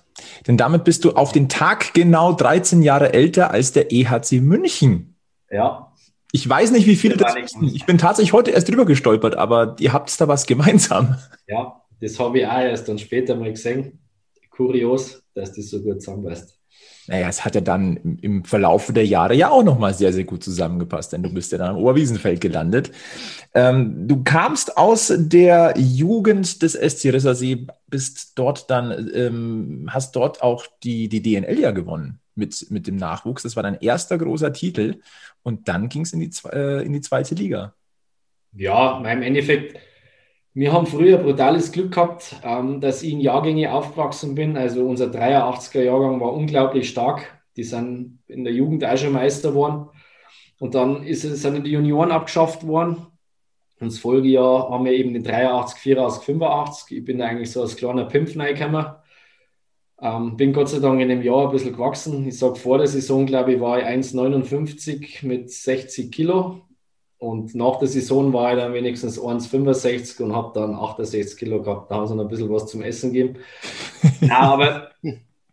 denn damit bist du auf den Tag genau 13 Jahre älter als der EHC München. Ja. Ich weiß nicht, wie viele das wissen. Ich bin tatsächlich heute erst drüber gestolpert, aber ihr habt da was gemeinsam. Ja, das habe ich auch erst dann später mal gesehen. Kurios, dass das so gut zusammenpasst naja, es hat ja dann im, im Verlaufe der Jahre ja auch nochmal sehr, sehr gut zusammengepasst, denn du bist ja dann am Oberwiesenfeld gelandet. Ähm, du kamst aus der Jugend des SC Rissersee, bist dort dann, ähm, hast dort auch die, die DNL ja gewonnen mit, mit dem Nachwuchs. Das war dein erster großer Titel und dann ging es in, äh, in die zweite Liga. Ja, im Endeffekt wir haben früher brutales Glück gehabt, ähm, dass ich in Jahrgänge aufgewachsen bin. Also unser 83er Jahrgang war unglaublich stark. Die sind in der Jugend auch schon Meister geworden. Und dann ist sind die Junioren abgeschafft worden. Und das Folgejahr haben wir eben den 83, 84, 85. Ich bin eigentlich so als kleiner Pimpf reingekommen. Ähm, bin Gott sei Dank in dem Jahr ein bisschen gewachsen. Ich sage, vor der Saison, glaube ich, war ich 1,59 mit 60 Kilo. Und nach der Saison war ich dann wenigstens 1,65 und habe dann 68 Kilo gehabt. Da haben sie noch ein bisschen was zum Essen gegeben. ja, aber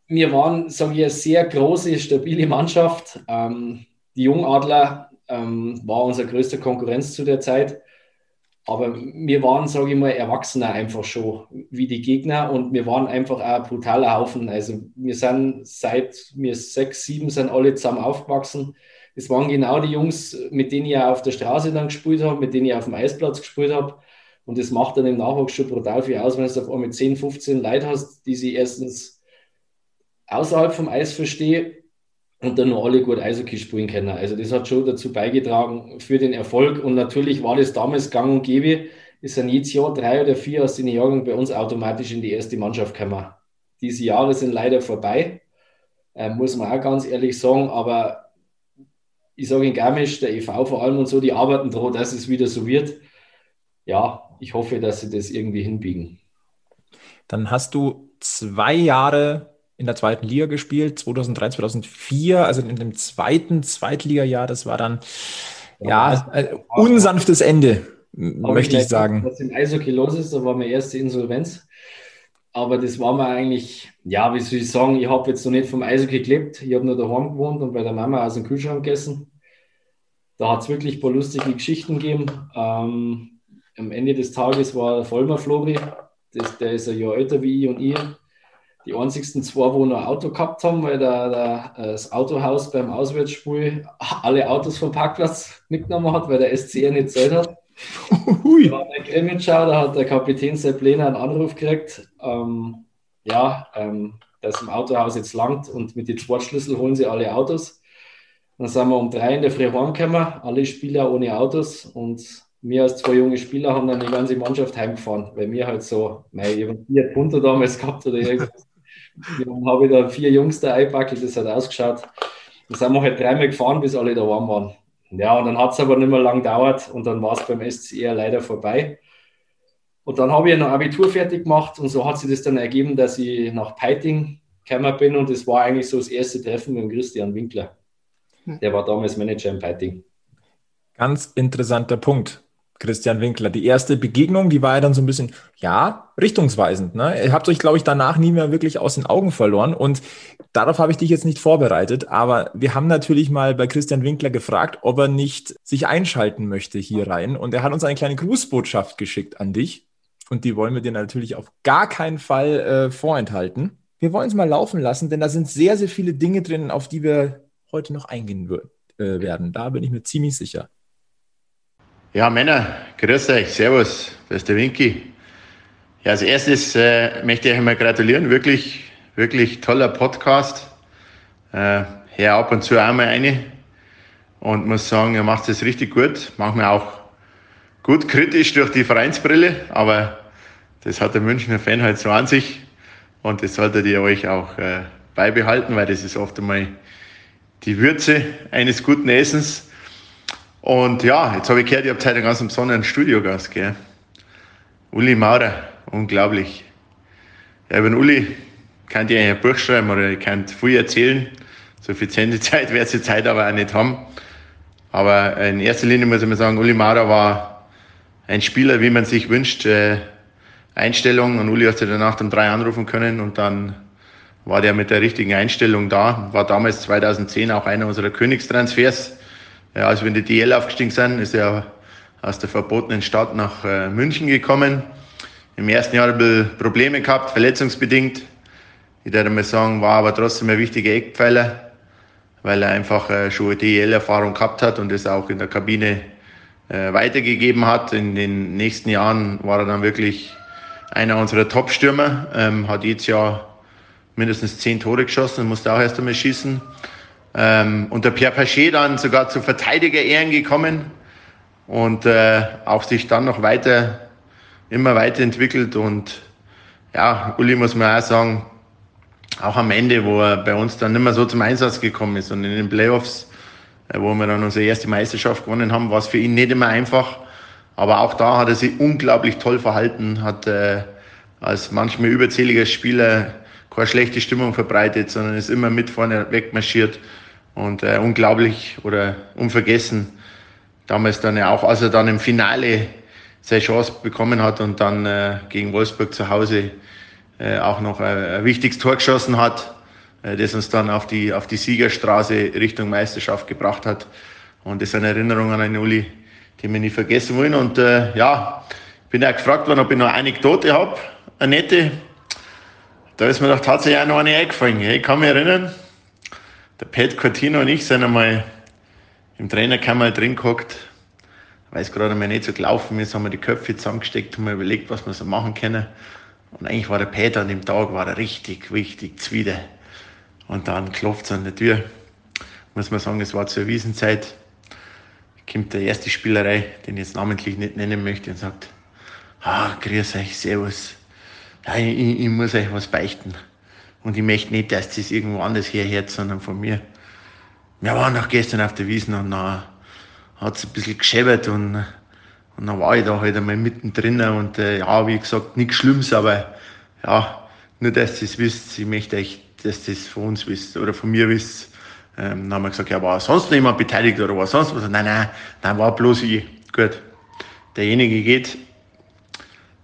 wir waren, sage ich, eine sehr große, stabile Mannschaft. Ähm, die Jungadler ähm, war unsere größte Konkurrenz zu der Zeit. Aber wir waren, sage ich mal, Erwachsener einfach schon wie die Gegner und wir waren einfach ein brutaler Haufen. Also wir sind seit wir sechs, sieben sind alle zusammen aufgewachsen. Es waren genau die Jungs, mit denen ich auf der Straße dann gespielt habe, mit denen ich auf dem Eisplatz gespielt habe. Und das macht dann im Nachwuchs schon brutal viel aus, wenn du auf einmal 10, 15 Leute hast, die sie erstens außerhalb vom Eis verstehen und dann noch alle gut Eishockey spielen können. Also das hat schon dazu beigetragen für den Erfolg. Und natürlich war das damals gang und gäbe. Es sind jedes Jahr drei oder vier aus den Jahrgängen bei uns automatisch in die erste Mannschaft gekommen. Diese Jahre sind leider vorbei, äh, muss man auch ganz ehrlich sagen. Aber ich sage in Garmisch, der EV vor allem und so, die arbeiten daran, dass es wieder so wird. Ja, ich hoffe, dass sie das irgendwie hinbiegen. Dann hast du zwei Jahre in der zweiten Liga gespielt, 2003, 2004, also in dem zweiten Zweitliga-Jahr. Das war dann ja, ja unsanftes Ende, möchte ich sagen. Was im Eishockey los ist, da war meine erste Insolvenz. Aber das war mir eigentlich, ja, wie soll ich sagen, ich habe jetzt noch nicht vom Eishockey gelebt. Ich habe nur daheim gewohnt und bei der Mama aus dem Kühlschrank gegessen. Da hat es wirklich ein paar lustige Geschichten gegeben. Ähm, am Ende des Tages war Vollmer Flori, das, der ist ein Jahr älter wie ich und ihr die einzigsten zwei, wo noch ein Auto gehabt haben, weil der, der, das Autohaus beim Auswärtsspiel alle Autos vom Parkplatz mitgenommen hat, weil der SCR nicht zahlt hat. Hui. Da war der Grimmitschau, da hat der Kapitän Sepp Lehner einen Anruf gekriegt. Ähm, ja, ähm, dass im Autohaus jetzt langt und mit den Sportschlüssel holen sie alle Autos. Dann sind wir um drei in der Früh heimgekommen, alle Spieler ohne Autos und wir als zwei junge Spieler haben dann die ganze Mannschaft heimgefahren, weil wir halt so, mei, ich habe vier Punte damals gehabt oder irgendwas. Dann habe ich da vier Jungs da eingepackelt, das hat ausgeschaut. Dann sind wir halt dreimal gefahren, bis alle da warm waren. Ja, und dann hat es aber nicht mehr lang gedauert und dann war es beim SCR leider vorbei. Und dann habe ich ein Abitur fertig gemacht und so hat sich das dann ergeben, dass ich nach Peiting gekommen bin und das war eigentlich so das erste Treffen mit Christian Winkler. Hm. Der war damals Manager in Peiting. Ganz interessanter Punkt. Christian Winkler. Die erste Begegnung, die war ja dann so ein bisschen, ja, richtungsweisend. Ne? Ihr habt euch, glaube ich, danach nie mehr wirklich aus den Augen verloren. Und darauf habe ich dich jetzt nicht vorbereitet. Aber wir haben natürlich mal bei Christian Winkler gefragt, ob er nicht sich einschalten möchte hier rein. Und er hat uns eine kleine Grußbotschaft geschickt an dich. Und die wollen wir dir natürlich auf gar keinen Fall äh, vorenthalten. Wir wollen es mal laufen lassen, denn da sind sehr, sehr viele Dinge drin, auf die wir heute noch eingehen äh, werden. Da bin ich mir ziemlich sicher. Ja, Männer, grüß euch, servus, das ist der Winky. Ja, als erstes äh, möchte ich euch mal gratulieren, wirklich, wirklich toller Podcast. Äh, hör ab und zu einmal eine und muss sagen, ihr macht es richtig gut, manchmal auch gut kritisch durch die Vereinsbrille, aber das hat der Münchner Fan halt so an sich und das solltet ihr euch auch äh, beibehalten, weil das ist oft einmal die Würze eines guten Essens. Und ja, jetzt habe ich gehört, ihr habt heute einen ganz besonderen Studiogast, gell? Uli Maurer, unglaublich. Ja, über den Uli könnt ihr ein Buch schreiben oder ihr könnt viel erzählen. Suffiziente Zeit wird sie Zeit aber auch nicht haben. Aber in erster Linie muss ich mal sagen, Uli Maurer war ein Spieler, wie man sich wünscht. Äh, Einstellung und Uli hast du danach dann drei anrufen können und dann war der mit der richtigen Einstellung da. War damals 2010 auch einer unserer Königstransfers ja, als wir in die DL aufgestiegen sind, ist er aus der verbotenen Stadt nach äh, München gekommen. Im ersten Jahr ein bisschen Probleme gehabt, verletzungsbedingt. Ich würde mal sagen, war aber trotzdem ein wichtiger Eckpfeiler, weil er einfach äh, schon DL-Erfahrung gehabt hat und es auch in der Kabine äh, weitergegeben hat. In den nächsten Jahren war er dann wirklich einer unserer Top-Stürmer, ähm, hat jedes Jahr mindestens zehn Tore geschossen und musste auch erst einmal schießen. Ähm, und der Pierre Pachet dann sogar zu Verteidiger-Ehren gekommen und äh, auch sich dann noch weiter, immer weiterentwickelt. Und ja, Uli muss man auch sagen, auch am Ende, wo er bei uns dann nicht mehr so zum Einsatz gekommen ist und in den Playoffs, wo wir dann unsere erste Meisterschaft gewonnen haben, war es für ihn nicht immer einfach. Aber auch da hat er sich unglaublich toll verhalten, hat äh, als manchmal überzähliger Spieler keine schlechte Stimmung verbreitet, sondern ist immer mit vorne wegmarschiert und äh, unglaublich oder unvergessen. Damals dann ja auch, als er dann im Finale seine Chance bekommen hat und dann äh, gegen Wolfsburg zu Hause äh, auch noch ein, ein wichtiges Tor geschossen hat, äh, das uns dann auf die, auf die Siegerstraße Richtung Meisterschaft gebracht hat. Und das sind Erinnerungen an einen Uli, die wir nie vergessen wollen. Und äh, ja, bin auch gefragt worden, ob ich noch eine Anekdote habe, eine nette. Da ist mir doch tatsächlich auch noch eine eingefallen. Ich kann mich erinnern, der Pat Cortino und ich sind einmal im Trainerkammer drin gehockt. Weiß gerade einmal nicht so gelaufen ist, haben wir die Köpfe zusammengesteckt, haben wir überlegt, was wir so machen können. Und eigentlich war der Peter an dem Tag war er richtig, richtig zwider. Und dann klopft es an der Tür. Muss man sagen, es war zur Wiesenzeit. Kommt der erste Spielerei, den ich jetzt namentlich nicht nennen möchte, und sagt, ah, grüß euch, servus. Ja, ich, ich muss euch was beichten. Und ich möchte nicht, dass das irgendwo anders herhört, sondern von mir. Wir waren noch gestern auf der Wiesen und dann hat es ein bisschen gescheppert und, und dann war ich da halt einmal mittendrin und äh, ja, wie gesagt, nichts Schlimmes, aber ja, nur, dass ihr es wisst, ich möchte euch, dass das von uns wisst oder von mir wisst. Ähm, dann haben wir gesagt, ja, war sonst noch jemand beteiligt oder war sonst was? Nein, nein, nein, war bloß ich. Gut. Derjenige geht.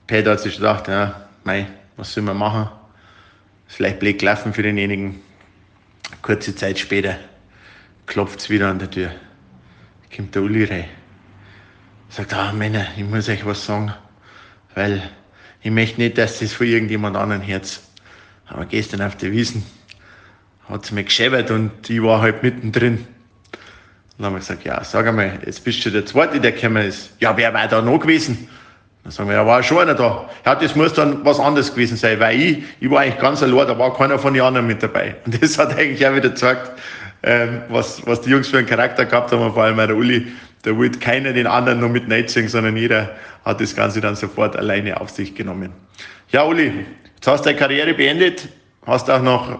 Peter hat sich gedacht, ja, mei, was soll man machen? Vielleicht blöd gelaufen für denjenigen. Kurze Zeit später klopft es wieder an der Tür. Kommt der Uli rein. Sagt, ah, Männer, ich muss euch was sagen, weil ich möchte nicht, dass das von irgendjemand anderen hört. Aber gestern auf der Wiesen hat es mir gescheppert und ich war halt mittendrin. Dann haben wir gesagt, ja, sag einmal, jetzt bist du der Zweite, der gekommen ist. Ja, wer war da noch gewesen? Dann sagen wir, ja, war schon einer da. Ja, das muss dann was anderes gewesen sein, weil ich, ich war eigentlich ganz allein, da war keiner von den anderen mit dabei. Und das hat eigentlich auch wieder gezeigt, ähm, was, was die Jungs für einen Charakter gehabt haben, vor allem der Uli, da wollte keiner den anderen nur mit reinziehen, sondern jeder hat das Ganze dann sofort alleine auf sich genommen. Ja, Uli, jetzt hast du deine Karriere beendet, hast auch noch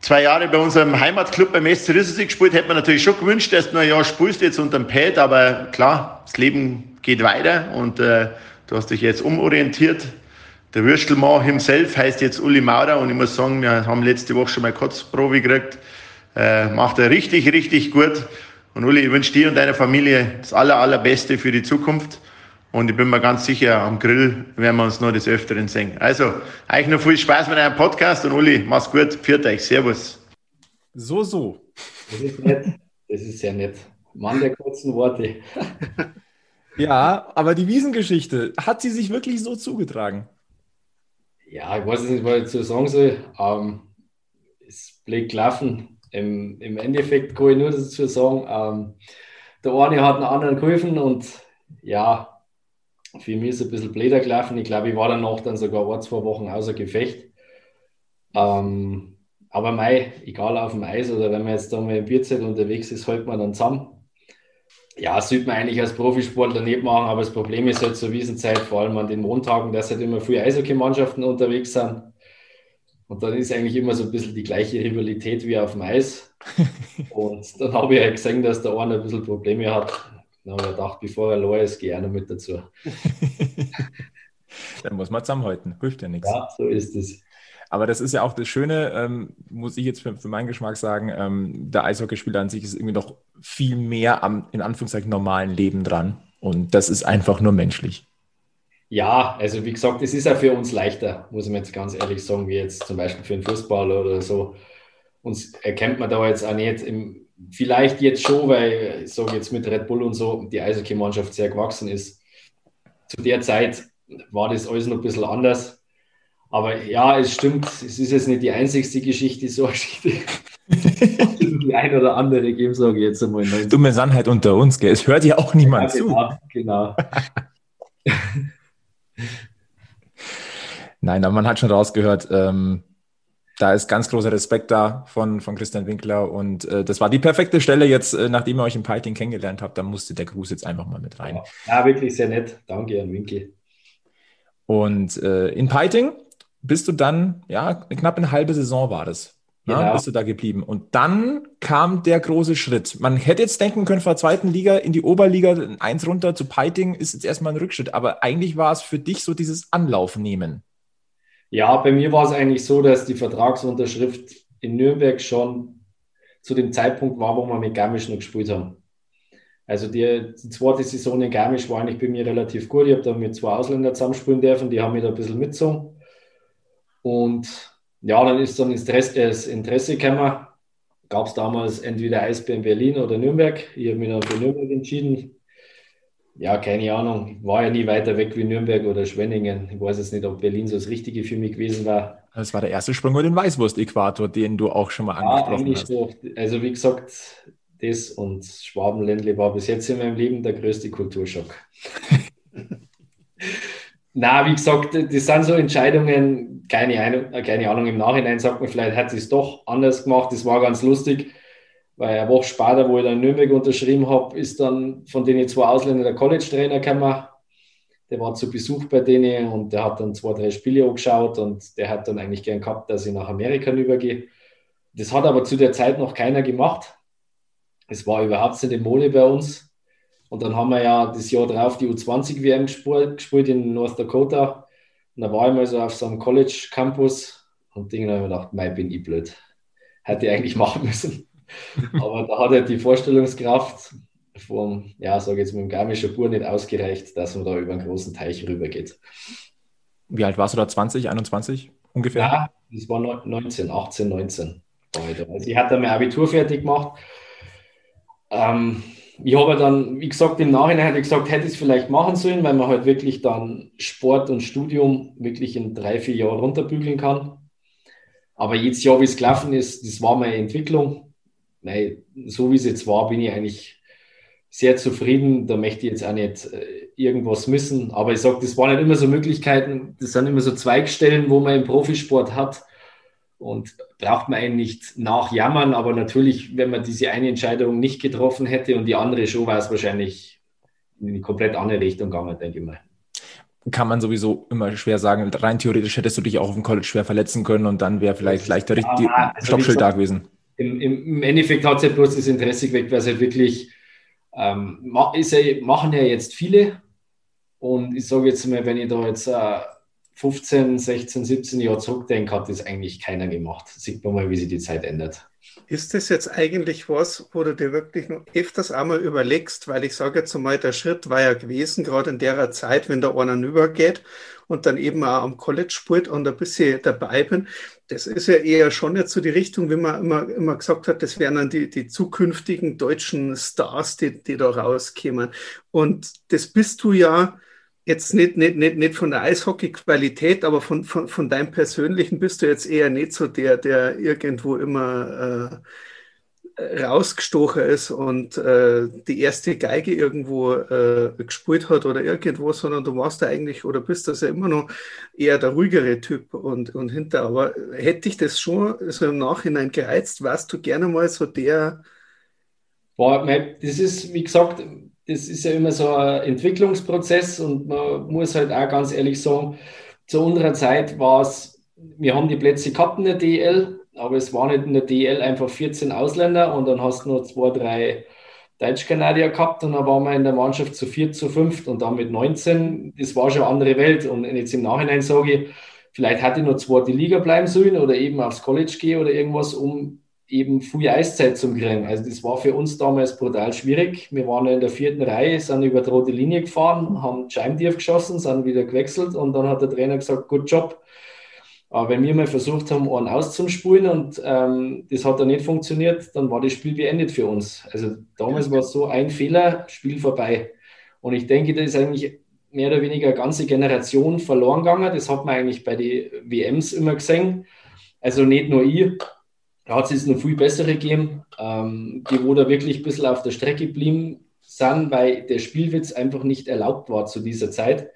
zwei Jahre bei unserem Heimatclub beim SC Risselsig gespielt. Hätte man natürlich schon gewünscht, dass du noch ein Jahr spielst jetzt unter dem Pad, aber klar, das Leben geht weiter und äh, du hast dich jetzt umorientiert. Der Würstelmann himself heißt jetzt Uli Maurer und ich muss sagen, wir haben letzte Woche schon mal Kotzprobe gekriegt. Äh, macht er richtig, richtig gut. Und Uli, ich wünsche dir und deiner Familie das aller, allerbeste für die Zukunft. Und ich bin mir ganz sicher, am Grill werden wir uns noch des Öfteren sehen. Also, euch noch viel Spaß mit eurem Podcast und Uli, mach's gut, pfiat euch, servus. So, so. Das ist nett. Das ist sehr nett. Mann der kurzen Worte. ja, aber die Wiesengeschichte, hat sie sich wirklich so zugetragen? Ja, ich weiß nicht, was ich dazu sagen soll. Ähm, es blöd gelaufen. Im, Im Endeffekt kann ich nur dazu sagen, ähm, der eine hat den anderen geholfen und ja, für mich ist es ein bisschen blöder gelaufen. Ich glaube, ich war danach dann sogar ein, zwei Wochen außer Gefecht. Ähm, aber mei, egal auf dem Eis oder wenn man jetzt da mal im Bierzelt unterwegs ist, hält man dann zusammen. Ja, sollte man eigentlich als Profisportler nicht machen, aber das Problem ist halt zur Wiesenzeit, vor allem an den Montagen, dass halt immer viele Eishockey-Mannschaften unterwegs sind. Und dann ist eigentlich immer so ein bisschen die gleiche Rivalität wie auf dem Eis. Und dann habe ich halt gesehen, dass der eine ein bisschen Probleme hat. Dann habe ich gedacht, bevor er allein ist, gehe ich noch mit dazu. dann muss man zusammenhalten, hilft ja nichts. Ja, so ist es. Aber das ist ja auch das Schöne, ähm, muss ich jetzt für, für, meinen Geschmack sagen, ähm, der Eishockeyspieler an sich ist irgendwie noch viel mehr am, in Anführungszeichen, normalen Leben dran. Und das ist einfach nur menschlich. Ja, also wie gesagt, es ist ja für uns leichter, muss man jetzt ganz ehrlich sagen, wie jetzt zum Beispiel für einen Fußballer oder so. Uns erkennt man da jetzt auch nicht im, vielleicht jetzt schon, weil sage jetzt mit Red Bull und so, die Eishockey-Mannschaft sehr gewachsen ist. Zu der Zeit war das alles noch ein bisschen anders. Aber ja, es stimmt, es ist jetzt nicht die einzigste Geschichte, so Geschichte. die ein oder andere geben, sage ich jetzt einmal. Dumme Sandheit unter uns, gell? Es hört ja auch niemand ja, genau, zu. Genau. Nein, aber man hat schon rausgehört, ähm, da ist ganz großer Respekt da von, von Christian Winkler und äh, das war die perfekte Stelle jetzt, äh, nachdem ihr euch im Piting kennengelernt habt, da musste der Gruß jetzt einfach mal mit rein. Ja, wirklich sehr nett. Danke an Winkel. Und äh, in Piting bist du dann, ja, knapp eine halbe Saison war das. Ne, genau. Ja, bist du da geblieben. Und dann kam der große Schritt. Man hätte jetzt denken können, von der zweiten Liga in die Oberliga, eins runter zu Piting ist jetzt erstmal ein Rückschritt. Aber eigentlich war es für dich so dieses Anlaufnehmen. Ja, bei mir war es eigentlich so, dass die Vertragsunterschrift in Nürnberg schon zu dem Zeitpunkt war, wo wir mit Garmisch noch gespielt haben. Also die, die zweite Saison in Garmisch war eigentlich bei mir relativ gut. Ich habe da mit zwei Ausländern zusammenspielen dürfen, die haben mich da ein bisschen mitgezogen. Und ja, dann ist dann das Interesse gekommen. Gab es damals entweder Eisbären Berlin oder Nürnberg. Ich habe mich dann für Nürnberg entschieden ja, keine Ahnung, war ja nie weiter weg wie Nürnberg oder Schwenningen. Ich weiß jetzt nicht, ob Berlin so das Richtige für mich gewesen war. Das war der erste Sprung über den Weißwurst-Äquator, den du auch schon mal ja, angesprochen hast. So. Also wie gesagt, das und Schwabenländle war bis jetzt in meinem Leben der größte Kulturschock. Na, wie gesagt, das sind so Entscheidungen, keine Ahnung, keine Ahnung im Nachhinein sagt man, vielleicht hat sie es doch anders gemacht, das war ganz lustig weil eine Woche später, wo ich dann in Nürnberg unterschrieben habe, ist dann von denen zwei Ausländer der College-Trainer gekommen. Der war zu Besuch bei denen und der hat dann zwei, drei Spiele angeschaut und der hat dann eigentlich gern gehabt, dass ich nach Amerika übergehe. Das hat aber zu der Zeit noch keiner gemacht. Es war überhaupt nicht im Mole bei uns. Und dann haben wir ja das Jahr drauf die U20-WM gespielt in North Dakota. Und da war ich mal so auf so einem College-Campus und Ding, da habe ich gedacht, mei, bin ich blöd. Hätte ich eigentlich machen müssen. Aber da hat er die Vorstellungskraft vom, ja, sage jetzt mit dem Garmischer Bur nicht ausgereicht, dass man da über einen großen Teich rübergeht. Wie alt warst du da? 20, 21 ungefähr? Ja, das war 19, 18, 19. Also ich hatte mein Abitur fertig gemacht. Ähm, ich habe dann, wie gesagt, im Nachhinein hätte ich gesagt, hätte ich es vielleicht machen sollen, weil man halt wirklich dann Sport und Studium wirklich in drei, vier Jahren runterbügeln kann. Aber jedes Jahr, wie es gelaufen ist, das war meine Entwicklung nein, so wie es jetzt war, bin ich eigentlich sehr zufrieden. Da möchte ich jetzt auch nicht äh, irgendwas missen. Aber ich sage, das waren nicht immer so Möglichkeiten, das sind immer so Zweigstellen, wo man im Profisport hat. Und braucht man einen nicht nachjammern, aber natürlich, wenn man diese eine Entscheidung nicht getroffen hätte und die andere schon, war es wahrscheinlich in eine komplett andere Richtung gegangen, denke ich mal kann man sowieso immer schwer sagen. Rein theoretisch hättest du dich auch auf dem College schwer verletzen können und dann wäre vielleicht richtige ja, also Stoppschild da gewesen im, im Endeffekt hat es ja bloß das Interesse geweckt, weil es halt wirklich, ähm, ist ja, machen ja jetzt viele. Und ich sage jetzt mal, wenn ich da jetzt äh, 15, 16, 17 Jahre zurückdenke, hat das eigentlich keiner gemacht. Sieht man mal, wie sich die Zeit ändert. Ist das jetzt eigentlich was, wo du dir wirklich noch öfters einmal überlegst, weil ich sage jetzt einmal, der Schritt war ja gewesen, gerade in der Zeit, wenn der einer übergeht und dann eben auch am College spielt und ein bisschen dabei bin. Das ist ja eher schon jetzt so die Richtung, wie man immer, immer gesagt hat, das wären dann die, die zukünftigen deutschen Stars, die, die da rauskämen. Und das bist du ja jetzt nicht, nicht, nicht, nicht von der Eishockey-Qualität, aber von, von, von deinem Persönlichen bist du jetzt eher nicht so der, der irgendwo immer äh, rausgestochen ist und äh, die erste Geige irgendwo äh, gespielt hat oder irgendwo, sondern du warst da eigentlich oder bist das ja immer noch eher der ruhigere Typ und, und hinter. Aber hätte dich das schon so im Nachhinein gereizt, warst du gerne mal so der. Boah, das ist, wie gesagt, das ist ja immer so ein Entwicklungsprozess und man muss halt auch ganz ehrlich sagen, zu unserer Zeit war es, wir haben die Plätze gehabt in der DL, aber es waren nicht in der DL einfach 14 Ausländer und dann hast du nur zwei, drei Deutsch-Kanadier gehabt und dann waren wir in der Mannschaft zu vier, zu fünft und dann mit 19, das war schon eine andere Welt und jetzt im Nachhinein sage ich, vielleicht hätte ich nur zweite Liga bleiben sollen oder eben aufs College gehen oder irgendwas, um eben frühe Eiszeit zum kriegen. Also das war für uns damals brutal schwierig. Wir waren in der vierten Reihe, sind über die rote Linie gefahren, haben Scheimtief geschossen, sind wieder gewechselt und dann hat der Trainer gesagt, gut Job. Aber wenn wir mal versucht haben, einen auszuspulen und ähm, das hat dann nicht funktioniert, dann war das Spiel beendet für uns. Also damals war es so ein Fehler, Spiel vorbei. Und ich denke, da ist eigentlich mehr oder weniger eine ganze Generation verloren gegangen. Das hat man eigentlich bei den WMs immer gesehen. Also nicht nur ich, da hat es noch viel bessere gegeben, ähm, die wo da wirklich ein bisschen auf der Strecke geblieben sind, weil der Spielwitz einfach nicht erlaubt war zu dieser Zeit.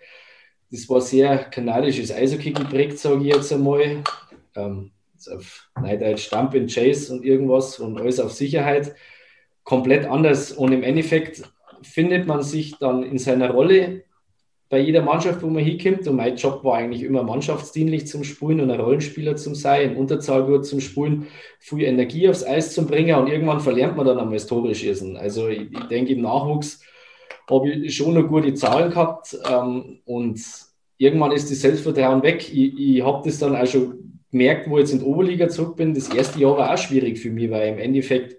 Das war sehr kanadisches Eishockey geprägt, sage ich jetzt einmal. Ähm, auf Neudeutsch Stamp and Chase und irgendwas und alles auf Sicherheit. Komplett anders. Und im Endeffekt findet man sich dann in seiner Rolle bei jeder Mannschaft, wo man hinkommt. Und mein Job war eigentlich immer mannschaftsdienlich zum Spulen und ein Rollenspieler zum sein, in Unterzahl gut zum Spulen, viel Energie aufs Eis zu bringen und irgendwann verlernt man dann einmal das schießen. Also ich, ich denke, im Nachwuchs habe ich schon noch gute Zahlen gehabt ähm, und irgendwann ist das Selbstvertrauen weg. Ich, ich habe das dann auch schon gemerkt, wo ich jetzt in der Oberliga zurück bin. Das erste Jahr war auch schwierig für mich, weil im Endeffekt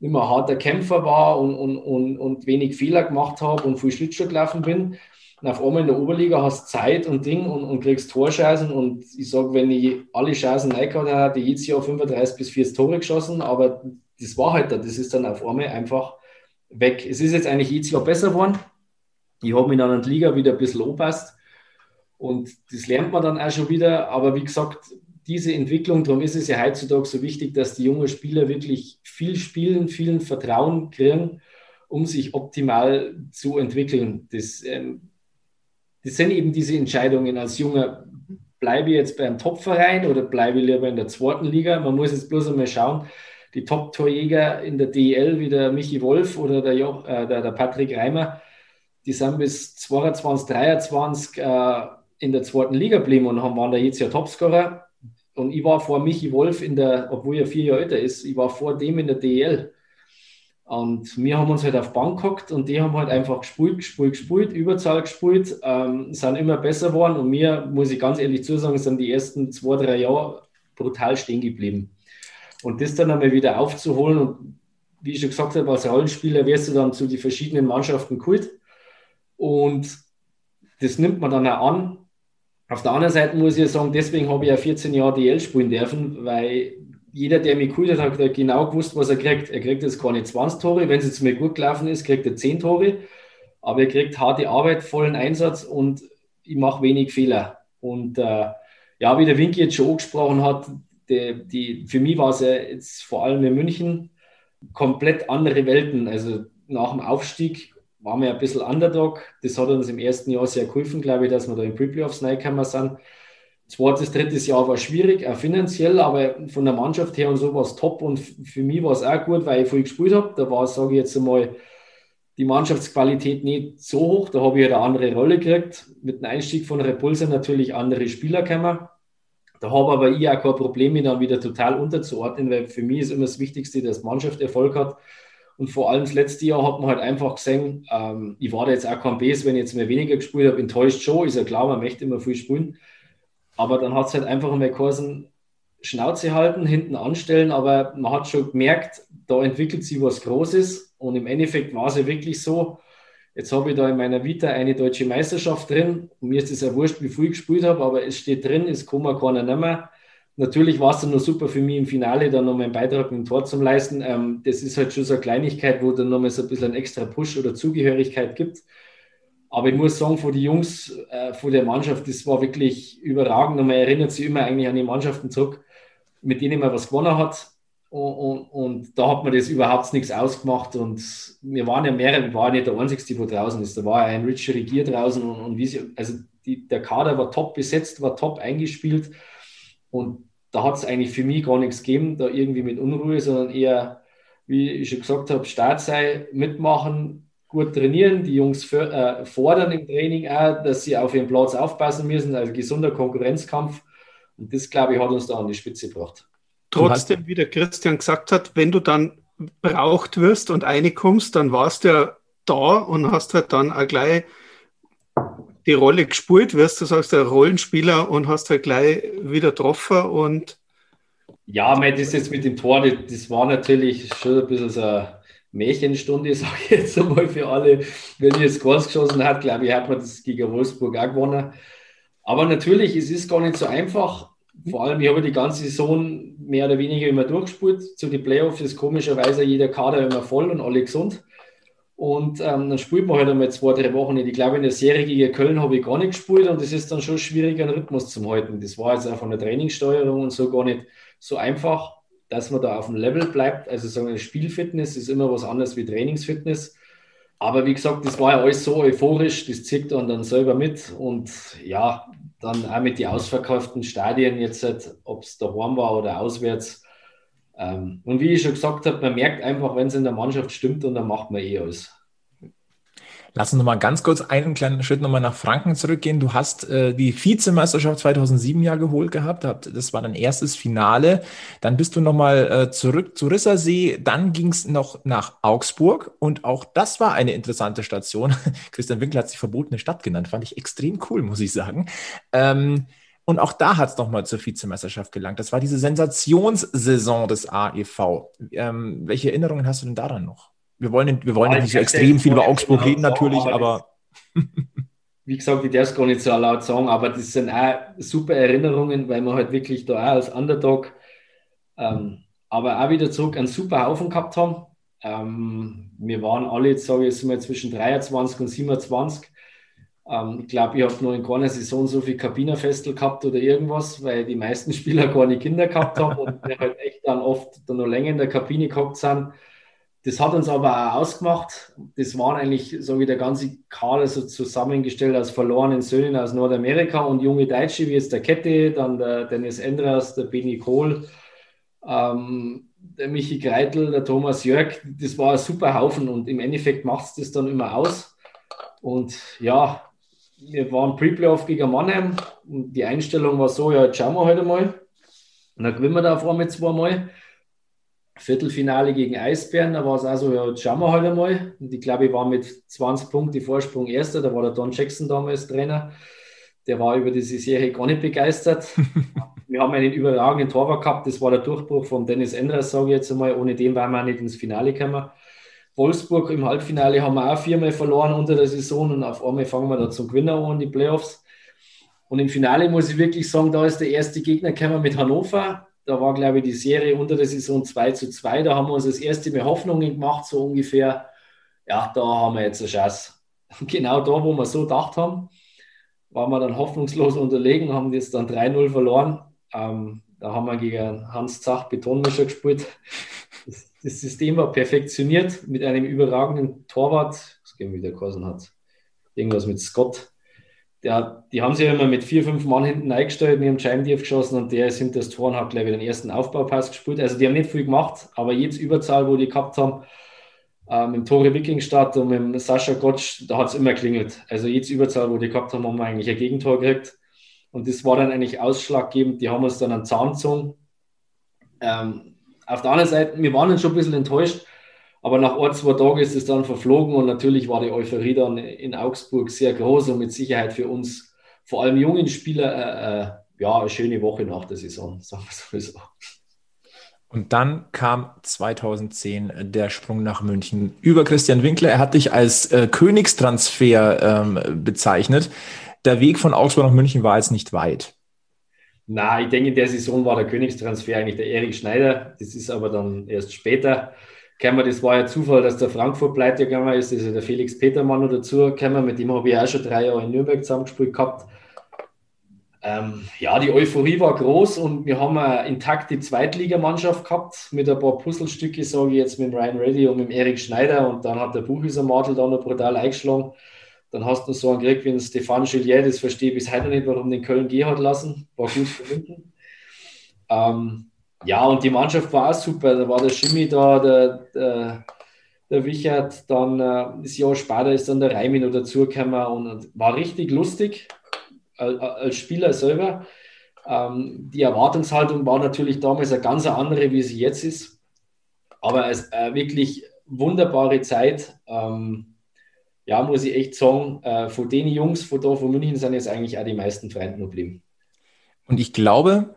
immer ein harter Kämpfer war und, und, und, und wenig Fehler gemacht habe und viel Schlittschuh gelaufen bin. Und auf einmal in der Oberliga hast Zeit und Ding und, und kriegst Torschancen. Und ich sage, wenn ich alle Chancen reingehauen habe, jedes Jahr 35 bis 40 Tore geschossen, aber das war halt da. Das ist dann auf einmal einfach weg. Es ist jetzt eigentlich jedes Jahr besser geworden. Ich habe mich dann an der Liga wieder ein bisschen angepasst. Und das lernt man dann auch schon wieder. Aber wie gesagt, diese Entwicklung, darum ist es ja heutzutage so wichtig, dass die jungen Spieler wirklich viel spielen, viel Vertrauen kriegen, um sich optimal zu entwickeln. Das, ähm, das sind eben diese Entscheidungen als Junger. Bleibe ich jetzt beim Topverein oder bleibe ich lieber in der zweiten Liga? Man muss jetzt bloß einmal schauen, die Top-Torjäger in der DEL wie der Michi Wolf oder der, jo äh, der, der, Patrick Reimer, die sind bis 22, 23 äh, in der zweiten Liga geblieben und haben, waren da jetzt ja Topscorer. Und ich war vor Michi Wolf in der, obwohl er vier Jahre älter ist, ich war vor dem in der DL. Und wir haben uns halt auf Bank gehockt und die haben halt einfach gespielt, gespielt, gespielt, Überzahl gespielt, ähm, sind immer besser geworden. Und mir, muss ich ganz ehrlich zusagen, sind die ersten zwei, drei Jahre brutal stehen geblieben. Und das dann einmal wieder aufzuholen und wie ich schon gesagt habe, als Rollenspieler wirst du dann zu den verschiedenen Mannschaften kult. Und das nimmt man dann auch an. Auf der anderen Seite muss ich sagen, deswegen habe ich ja 14 Jahre DL spielen dürfen, weil jeder, der mich geholt hat, hat genau gewusst, was er kriegt. Er kriegt jetzt keine 20 Tore, wenn es jetzt mir gut gelaufen ist, kriegt er 10 Tore, aber er kriegt harte Arbeit, vollen Einsatz und ich mache wenig Fehler. Und äh, ja, wie der Winky jetzt schon angesprochen hat, die, die, für mich war es ja jetzt vor allem in München komplett andere Welten. Also nach dem Aufstieg waren wir ein bisschen Underdog. Das hat uns im ersten Jahr sehr geholfen, glaube ich, dass wir da in Pre-Playoffs reingekommen sind. Zweites, drittes Jahr war schwierig, auch finanziell, aber von der Mannschaft her und so war es top. Und für mich war es auch gut, weil ich viel gespielt habe. Da war, sage ich jetzt einmal, die Mannschaftsqualität nicht so hoch. Da habe ich halt eine andere Rolle gekriegt. Mit dem Einstieg von Repulse natürlich andere Spieler gekommen. Da habe aber ich auch kein Problem, mich dann wieder total unterzuordnen, weil für mich ist immer das Wichtigste, dass die Mannschaft Erfolg hat. Und vor allem das letzte Jahr hat man halt einfach gesehen, ähm, ich war da jetzt auch kein Base, wenn ich jetzt mehr weniger gespielt habe, enttäuscht schon, ist ja klar, man möchte immer viel spielen. Aber dann hat es halt einfach einmal Kursen Schnauze halten, hinten anstellen, aber man hat schon gemerkt, da entwickelt sich was Großes. Und im Endeffekt war es ja wirklich so, jetzt habe ich da in meiner Vita eine deutsche Meisterschaft drin. Mir ist es ja wurscht, wie viel ich gespielt habe, aber es steht drin, es man keiner mehr. Natürlich war es dann nur super für mich im Finale, dann noch meinen Beitrag mit dem Tor zu leisten. Ähm, das ist halt schon so eine Kleinigkeit, wo dann nochmal so ein bisschen ein extra Push oder Zugehörigkeit gibt. Aber ich muss sagen, von den Jungs, äh, von der Mannschaft, das war wirklich überragend. Und man erinnert sich immer eigentlich an die Mannschaften zurück, mit denen man was gewonnen hat. Und, und, und, da hat man das überhaupt nichts ausgemacht. Und wir waren ja mehrere, wir waren nicht der Einzige, der draußen ist. Da war ja ein Richard Regier draußen. Und, und wie sie, also die, der Kader war top besetzt, war top eingespielt. Und da hat es eigentlich für mich gar nichts gegeben, da irgendwie mit Unruhe, sondern eher, wie ich schon gesagt habe, Start sei, mitmachen, gut trainieren. Die Jungs für, äh, fordern im Training auch, dass sie auf ihren Platz aufpassen müssen, also gesunder Konkurrenzkampf. Und das, glaube ich, hat uns da an die Spitze gebracht. Trotzdem, wie der Christian gesagt hat, wenn du dann braucht wirst und reinkommst, dann warst du ja da und hast halt dann auch gleich die Rolle gespielt wirst. Du sagst, der Rollenspieler und hast halt gleich wieder getroffen und. Ja, mein, das jetzt mit dem Tor, das war natürlich schon ein bisschen so Märchenstunde, sage ich jetzt einmal für alle. Wenn ich jetzt ganz geschossen hat, glaube ich, hat man das gegen Wolfsburg auch gewonnen. Aber natürlich, es ist gar nicht so einfach. Vor allem, ich habe die ganze Saison mehr oder weniger immer durchgespielt. Zu den Playoffs ist komischerweise jeder Kader immer voll und alle gesund. Und ähm, dann spielt man halt einmal zwei, drei Wochen nicht. Ich glaube, in der Serie gegen Köln habe ich gar nicht gespielt und es ist dann schon schwierig, einen Rhythmus zu halten. Das war jetzt auch von der Trainingssteuerung und so gar nicht so einfach, dass man da auf dem Level bleibt. Also sagen wir, Spielfitness ist immer was anderes wie Trainingsfitness. Aber wie gesagt, das war ja alles so euphorisch, das zieht dann, dann selber mit. Und ja, dann auch mit den ausverkauften Stadien jetzt, halt, ob es daheim war oder auswärts, ähm, und wie ich schon gesagt habe, man merkt einfach, wenn es in der Mannschaft stimmt und dann macht man eh alles. Lass uns noch mal ganz kurz einen kleinen Schritt noch mal nach Franken zurückgehen. Du hast äh, die Vizemeisterschaft 2007 ja geholt gehabt. Das war dein erstes Finale. Dann bist du noch mal äh, zurück zu Rissersee. Dann ging es noch nach Augsburg. Und auch das war eine interessante Station. Christian Winkel hat sich verbotene Stadt genannt. Fand ich extrem cool, muss ich sagen. Ähm, und auch da hat es nochmal zur Vizemeisterschaft gelangt. Das war diese Sensationssaison des AEV. Ähm, welche Erinnerungen hast du denn daran noch? Wir wollen, wir wollen nicht so extrem viel über Augsburg reden, natürlich, aber. wie gesagt, ich darf es gar nicht so laut sagen, aber das sind auch super Erinnerungen, weil wir halt wirklich da auch als Underdog, ähm, aber auch wieder zurück einen super Haufen gehabt haben. Ähm, wir waren alle, jetzt sage ich jetzt mal, zwischen 23 und 27. Ähm, ich glaube, ich habe noch in keiner Saison so viel Kabinerfestel gehabt oder irgendwas, weil die meisten Spieler gar nicht Kinder gehabt haben und wir halt echt dann oft dann noch länger in der Kabine gehabt sind. Das hat uns aber auch ausgemacht. Das waren eigentlich, so wie der ganze Kader so zusammengestellt aus verlorenen Söhnen aus Nordamerika und junge Deutsche, wie jetzt der Kette, dann der Dennis Endras, der Benny Kohl, ähm, der Michi Greitel, der Thomas Jörg. Das war ein super Haufen und im Endeffekt macht es das dann immer aus. Und ja, wir waren Pre-Playoff gegen Mannheim und die Einstellung war so, ja, jetzt schauen wir heute mal. Und dann gewinnen wir da auf einmal zweimal. Viertelfinale gegen Eisbären, da war es also, ja, jetzt schauen wir heute mal. Und ich glaube, ich war mit 20 Punkten Vorsprung Erster, da war der Don Jackson damals Trainer. Der war über diese Serie gar nicht begeistert. wir haben einen überragenden Torwart gehabt, das war der Durchbruch von Dennis Endres, sage ich jetzt einmal. Ohne den waren wir nicht ins Finale gekommen. Wolfsburg im Halbfinale haben wir auch viermal verloren unter der Saison und auf einmal fangen wir da zum Gewinner an, die Playoffs. Und im Finale muss ich wirklich sagen, da ist der erste Gegner gekommen mit Hannover. Da war, glaube ich, die Serie unter der Saison 2 zu 2. Da haben wir uns das erste Mal Hoffnungen gemacht, so ungefähr. Ja, da haben wir jetzt eine Chance. Genau da, wo wir so gedacht haben, waren wir dann hoffnungslos unterlegen, haben jetzt dann 3-0 verloren. Ähm, da haben wir gegen Hans Zach Betonmischer gespielt. Das, das, System war perfektioniert mit einem überragenden Torwart, das gehen wieder Korsen hat. Irgendwas mit Scott. Der, die haben sich ja immer mit vier, fünf Mann hinten eingestellt, die haben Scheibendief geschossen und der ist hinter das Tor und hat gleich wieder den ersten Aufbaupass gespielt. Also die haben nicht viel gemacht, aber jetzt Überzahl, wo die gehabt haben, äh, mit dem Tore Wikingstadt und mit Sascha Gottsch, da hat es immer klingelt. Also jetzt Überzahl, wo die gehabt haben, haben wir eigentlich ein Gegentor gekriegt. Und das war dann eigentlich ausschlaggebend. Die haben uns dann einen Zahn gezogen. Ähm, auf der anderen Seite, wir waren dann schon ein bisschen enttäuscht, aber nach ein, zwei Tagen ist es dann verflogen und natürlich war die Euphorie dann in Augsburg sehr groß und mit Sicherheit für uns, vor allem jungen Spieler, äh, äh, ja, eine schöne Woche nach der Saison, sagen wir so. Und dann kam 2010 der Sprung nach München über Christian Winkler. Er hat dich als äh, Königstransfer ähm, bezeichnet. Der Weg von Augsburg nach München war jetzt nicht weit. Na, ich denke, in der Saison war der Königstransfer eigentlich der Erik Schneider. Das ist aber dann erst später gekommen. Das war ja Zufall, dass der Frankfurt pleite gegangen ist. Das ist ja der Felix Petermann noch dazu gekommen. Mit dem habe ich auch schon drei Jahre in Nürnberg zusammengespielt gehabt. Ähm, ja, die Euphorie war groß und wir haben eine intakte Zweitligamannschaft gehabt mit ein paar Puzzlestücke, sage ich jetzt, mit Ryan Reddy und mit Erik Schneider. Und dann hat der Buchiser Martel da noch brutal eingeschlagen. Dann hast du so einen gekriegt wie ein Stefan Gillier, das verstehe ich bis heute nicht, warum den Köln gehen hat lassen. War gut für München. Ähm, ja, und die Mannschaft war auch super. Da war der Schimmi da, der, der, der Wichert, dann äh, das Jahr später ist dann der Reimin noch dazugekommen und war richtig lustig als Spieler selber. Ähm, die Erwartungshaltung war natürlich damals eine ganz andere, wie sie jetzt ist. Aber es äh, wirklich wunderbare Zeit. Ähm, ja, muss ich echt sagen, äh, von den Jungs von da von München sind jetzt eigentlich auch die meisten Freunde geblieben. Und ich glaube,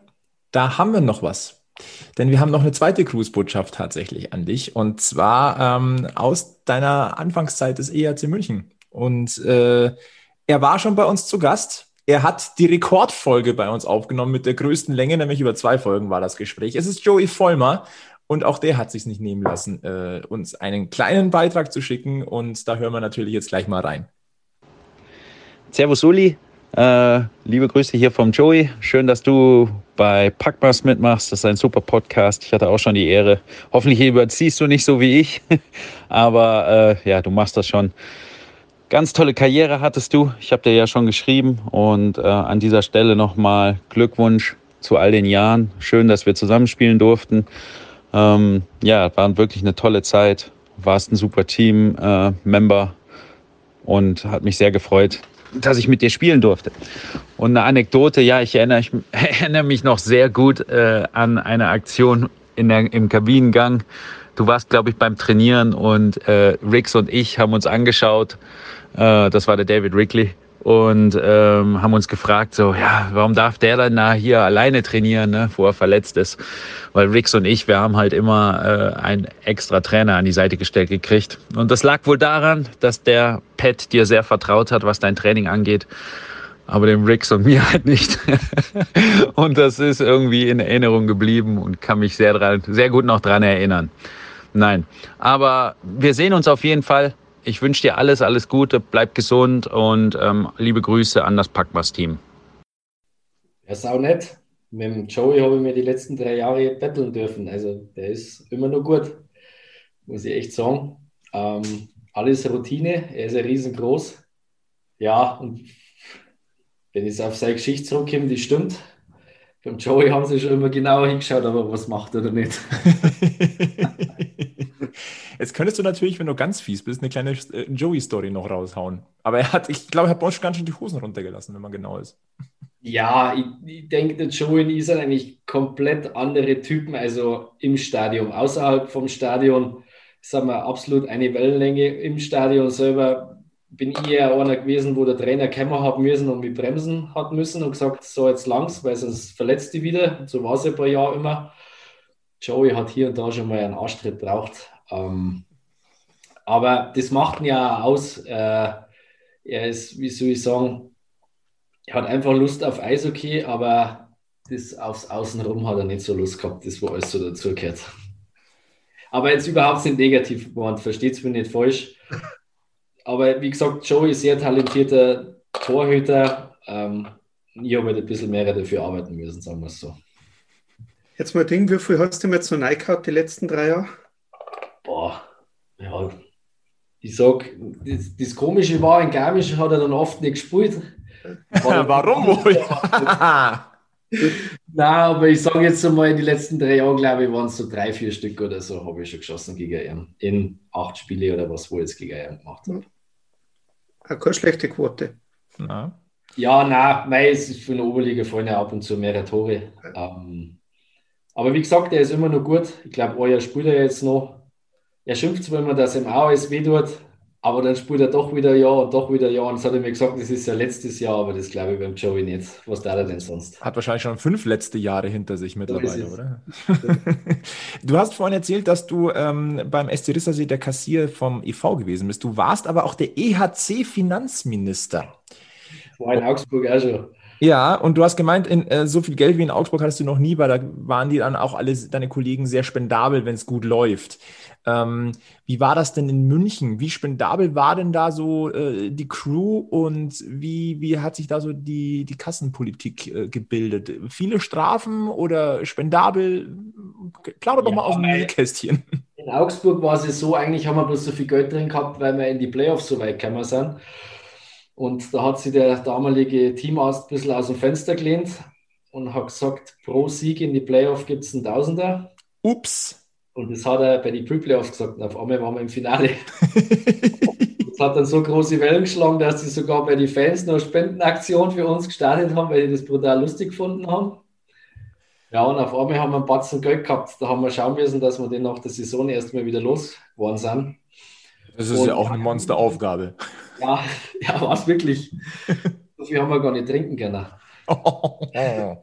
da haben wir noch was. Denn wir haben noch eine zweite Grußbotschaft tatsächlich an dich. Und zwar ähm, aus deiner Anfangszeit des ERC München. Und äh, er war schon bei uns zu Gast. Er hat die Rekordfolge bei uns aufgenommen mit der größten Länge, nämlich über zwei Folgen war das Gespräch. Es ist Joey Vollmer und auch der hat sich nicht nehmen lassen, äh, uns einen kleinen Beitrag zu schicken. Und da hören wir natürlich jetzt gleich mal rein. Servus Uli, äh, liebe Grüße hier vom Joey. Schön, dass du bei Packmas mitmachst. Das ist ein super Podcast. Ich hatte auch schon die Ehre. Hoffentlich überziehst du nicht so wie ich, aber äh, ja, du machst das schon. Ganz tolle Karriere hattest du. Ich habe dir ja schon geschrieben und äh, an dieser Stelle nochmal Glückwunsch zu all den Jahren. Schön, dass wir zusammenspielen durften. Ähm, ja, war wirklich eine tolle Zeit. Warst ein super Team-Member. und hat mich sehr gefreut, dass ich mit dir spielen durfte. Und eine Anekdote, ja, ich erinnere, ich erinnere mich noch sehr gut äh, an eine Aktion in der, im Kabinengang. Du warst, glaube ich, beim Trainieren und äh, Rix und ich haben uns angeschaut. Äh, das war der David Rickley und ähm, haben uns gefragt, so, ja, warum darf der dann da hier alleine trainieren, ne, wo er verletzt ist? Weil Rix und ich, wir haben halt immer äh, einen extra Trainer an die Seite gestellt gekriegt. Und das lag wohl daran, dass der Pat dir sehr vertraut hat, was dein Training angeht. Aber dem Rix und mir halt nicht. und das ist irgendwie in Erinnerung geblieben und kann mich sehr, dran, sehr gut noch dran erinnern. Nein, aber wir sehen uns auf jeden Fall ich wünsche dir alles, alles Gute, bleib gesund und ähm, liebe Grüße an das Packmas-Team. Ja, sau nett. Mit dem Joey habe ich mir die letzten drei Jahre betteln dürfen. Also der ist immer nur gut, muss ich echt sagen. Ähm, alles Routine, er ist ja riesengroß. Ja, und wenn ich auf seine Geschichte zurückkomme, die stimmt. Beim Joey haben sie schon immer genauer hingeschaut, aber was macht er da nicht? Jetzt könntest du natürlich, wenn du ganz fies bist, eine kleine äh, Joey-Story noch raushauen. Aber er hat, ich glaube, er hat Bosch ganz schön die Hosen runtergelassen, wenn man genau ist. Ja, ich, ich denke, der Joey und ich sind eigentlich komplett andere Typen. Also im Stadion, außerhalb vom Stadion sind wir absolut eine Wellenlänge. Im Stadion selber bin ich eher einer gewesen, wo der Trainer kämmer haben müssen und mich bremsen hat müssen und gesagt, so jetzt langs, weil sonst verletzt die wieder. So war es ein paar Jahre immer. Joey hat hier und da schon mal einen Arschtritt braucht. Ähm, aber das macht ihn ja aus. Äh, er ist, wie soll ich sagen, er hat einfach Lust auf Eishockey, aber das aufs Außenrum hat er nicht so Lust gehabt, das wo alles so dazugehört. Aber jetzt überhaupt nicht negativ geworden, versteht es mir nicht falsch. Aber wie gesagt, Joey ist sehr talentierter Torhüter. Ähm, ich habe halt ein bisschen mehr dafür arbeiten müssen, sagen wir es so. Jetzt mal Ding, wie viel hast du mir zu Nike gehabt die letzten drei Jahre? Boah, ja, ich sag, das, das Komische war, in Garmisch hat er dann oft nicht gespielt. Warum wohl? Nein, aber ich sage jetzt einmal, in den letzten drei Jahren, glaube ich, waren es so drei, vier Stück oder so, habe ich schon geschossen gegen ihn. In acht Spiele oder was, wo ich jetzt gegen ihn gemacht habe. Keine schlechte Quote. Na. Ja, nein, nein, es ist von der Oberliga fallen ja ab und zu mehrere Tore. Ähm, aber wie gesagt, er ist immer noch gut. Ich glaube, euer spielt er jetzt noch. Er schimpft zwar immer, dass ihm auch alles weh tut, aber dann spielt er doch wieder ja und doch wieder ja. Und das hat er mir gesagt, das ist ja letztes Jahr, aber das glaube ich beim Joey nicht. Was da er denn sonst? Hat wahrscheinlich schon fünf letzte Jahre hinter sich mittlerweile, oder? du hast vorhin erzählt, dass du ähm, beim SC Rissersee der Kassier vom EV gewesen bist. Du warst aber auch der EHC-Finanzminister. War in Augsburg auch schon. Ja, und du hast gemeint, in, äh, so viel Geld wie in Augsburg hattest du noch nie, weil da waren die dann auch alle deine Kollegen sehr spendabel, wenn es gut läuft. Ähm, wie war das denn in München? Wie spendabel war denn da so äh, die Crew und wie, wie hat sich da so die, die Kassenpolitik äh, gebildet? Viele Strafen oder spendabel? Plauder doch ja, mal aus dem Nähkästchen. In Augsburg war es so, eigentlich haben wir bloß so viel Geld drin gehabt, weil wir in die Playoffs so weit gekommen sind. Und da hat sich der damalige Teamarzt ein bisschen aus dem Fenster gelehnt und hat gesagt, pro Sieg in die Playoffs gibt es einen Tausender. Ups. Und das hat er bei den Pre-Playoffs gesagt und auf einmal waren wir im Finale. das hat dann so große Wellen geschlagen, dass sie sogar bei den Fans noch Spendenaktion für uns gestartet haben, weil die das brutal lustig gefunden haben. Ja, und auf einmal haben wir einen Batzen Geld gehabt. Da haben wir schauen müssen, dass wir den nach der Saison erstmal wieder losgeworden sind. Das ist und, ja auch eine Monsteraufgabe. Ja, ja war es wirklich. so viel haben wir gar nicht trinken können. Und äh, ja,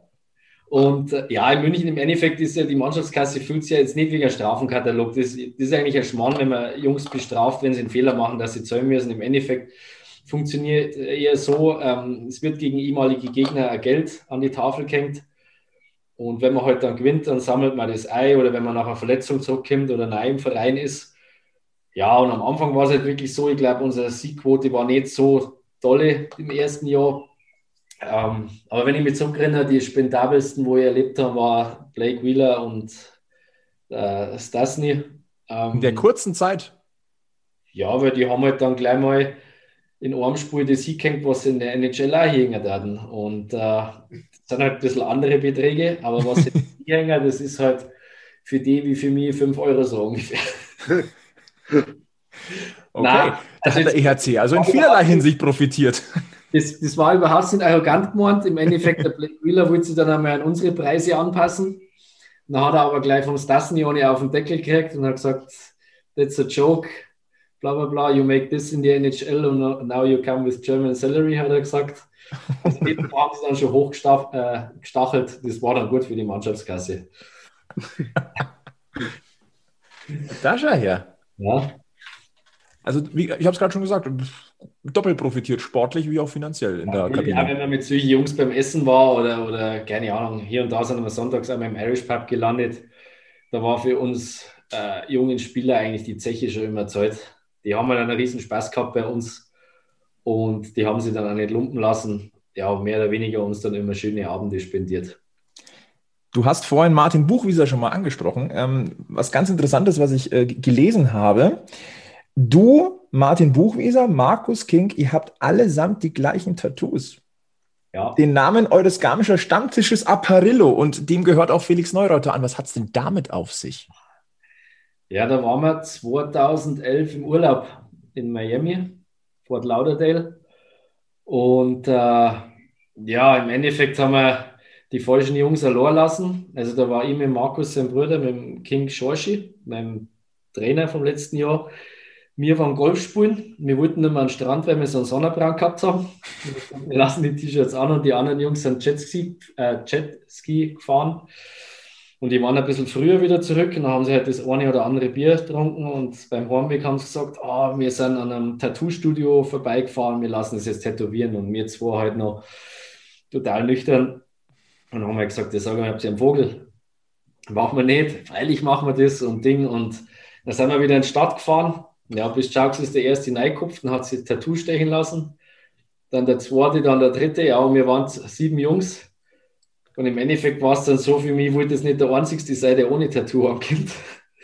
in München im Endeffekt ist ja die Mannschaftskasse fühlt sich ja jetzt nicht wie ein Strafenkatalog. Das, das ist eigentlich ein Schmarrn, wenn man Jungs bestraft, wenn sie einen Fehler machen, dass sie zahlen müssen. Im Endeffekt funktioniert eher so, ähm, es wird gegen ehemalige Gegner ein Geld an die Tafel gehängt. Und wenn man halt dann gewinnt, dann sammelt man das Ei oder wenn man nach einer Verletzung zurückkommt oder neu im Verein ist, ja, und am Anfang war es halt wirklich so, ich glaube, unsere Siegquote war nicht so tolle im ersten Jahr. Ähm, aber wenn ich mich zurückerinnere, die spendabelsten, wo ich erlebt habe, war Blake Wheeler und äh, Stasny. Ähm, In der kurzen Zeit? Ja, weil die haben halt dann gleich mal in einem Spiel das hingehängt, was in der NHL auch hängen werden. Und äh, das sind halt ein bisschen andere Beträge, aber was hier hängen, das ist halt für die wie für mich 5 Euro so ungefähr. Okay, Nein, da also hat der EHC also in vielerlei Hinsicht profitiert. Das, das war überhaupt nicht arrogant gemeint. Im Endeffekt, der Blake Wheeler wollte sich dann einmal an unsere Preise anpassen. Dann hat er aber gleich vom Stasnioni auf den Deckel gekriegt und hat gesagt, that's a joke, bla bla bla, you make this in the NHL and now you come with German salary, hat er gesagt. Hinten haben sie dann schon hochgestachelt. Äh, das war dann gut für die Mannschaftskasse. da schau her. Ja. Also, wie, ich habe es gerade schon gesagt, doppelt profitiert, sportlich wie auch finanziell in der Kabine. Ja, wenn man mit solchen Jungs beim Essen war oder, oder keine Ahnung, hier und da sind wir sonntags einmal im Irish Pub gelandet, da war für uns äh, jungen Spieler eigentlich die Zeche schon immer Zeit. Die haben halt einen riesen Spaß gehabt bei uns und die haben sie dann auch nicht lumpen lassen. Ja, mehr oder weniger uns dann immer schöne Abende spendiert. Du hast vorhin Martin Buchwieser schon mal angesprochen. Ähm, was ganz Interessantes, was ich äh, gelesen habe. Du, Martin Buchwieser, Markus King, ihr habt allesamt die gleichen Tattoos. Ja. Den Namen eures Garmischer Stammtisches Apparillo und dem gehört auch Felix Neureuter an. Was hat es denn damit auf sich? Ja, da waren wir 2011 im Urlaub in Miami, Fort Lauderdale. Und äh, ja, im Endeffekt haben wir die falschen Jungs verloren lassen. Also da war ich mit Markus, sein Bruder, mit dem King Shoshi, meinem Trainer vom letzten Jahr. Wir waren Golf spielen. Wir wollten nicht mehr an den Strand, weil wir so einen Sonnenbrand gehabt haben. Wir lassen die T-Shirts an und die anderen Jungs sind Jetski, äh, Jetski gefahren. Und die waren ein bisschen früher wieder zurück und dann haben sie halt das eine oder andere Bier getrunken und beim Heimweg haben sie gesagt, oh, wir sind an einem Tattoo-Studio vorbeigefahren, wir lassen es jetzt tätowieren und wir zwei halt noch total nüchtern. Und dann haben wir gesagt, das sagen wir, habt ihr einen Vogel? Machen wir nicht, freilich machen wir das und Ding. Und dann sind wir wieder in die Stadt gefahren ja, bis Jacques ist der erste reingekupft und hat sich Tattoo stechen lassen. Dann der zweite, dann der dritte. Ja, und wir waren sieben Jungs. Und im Endeffekt war es dann so für mich, ich wollte das nicht der einzigste sein, der ohne Tattoo ankommt.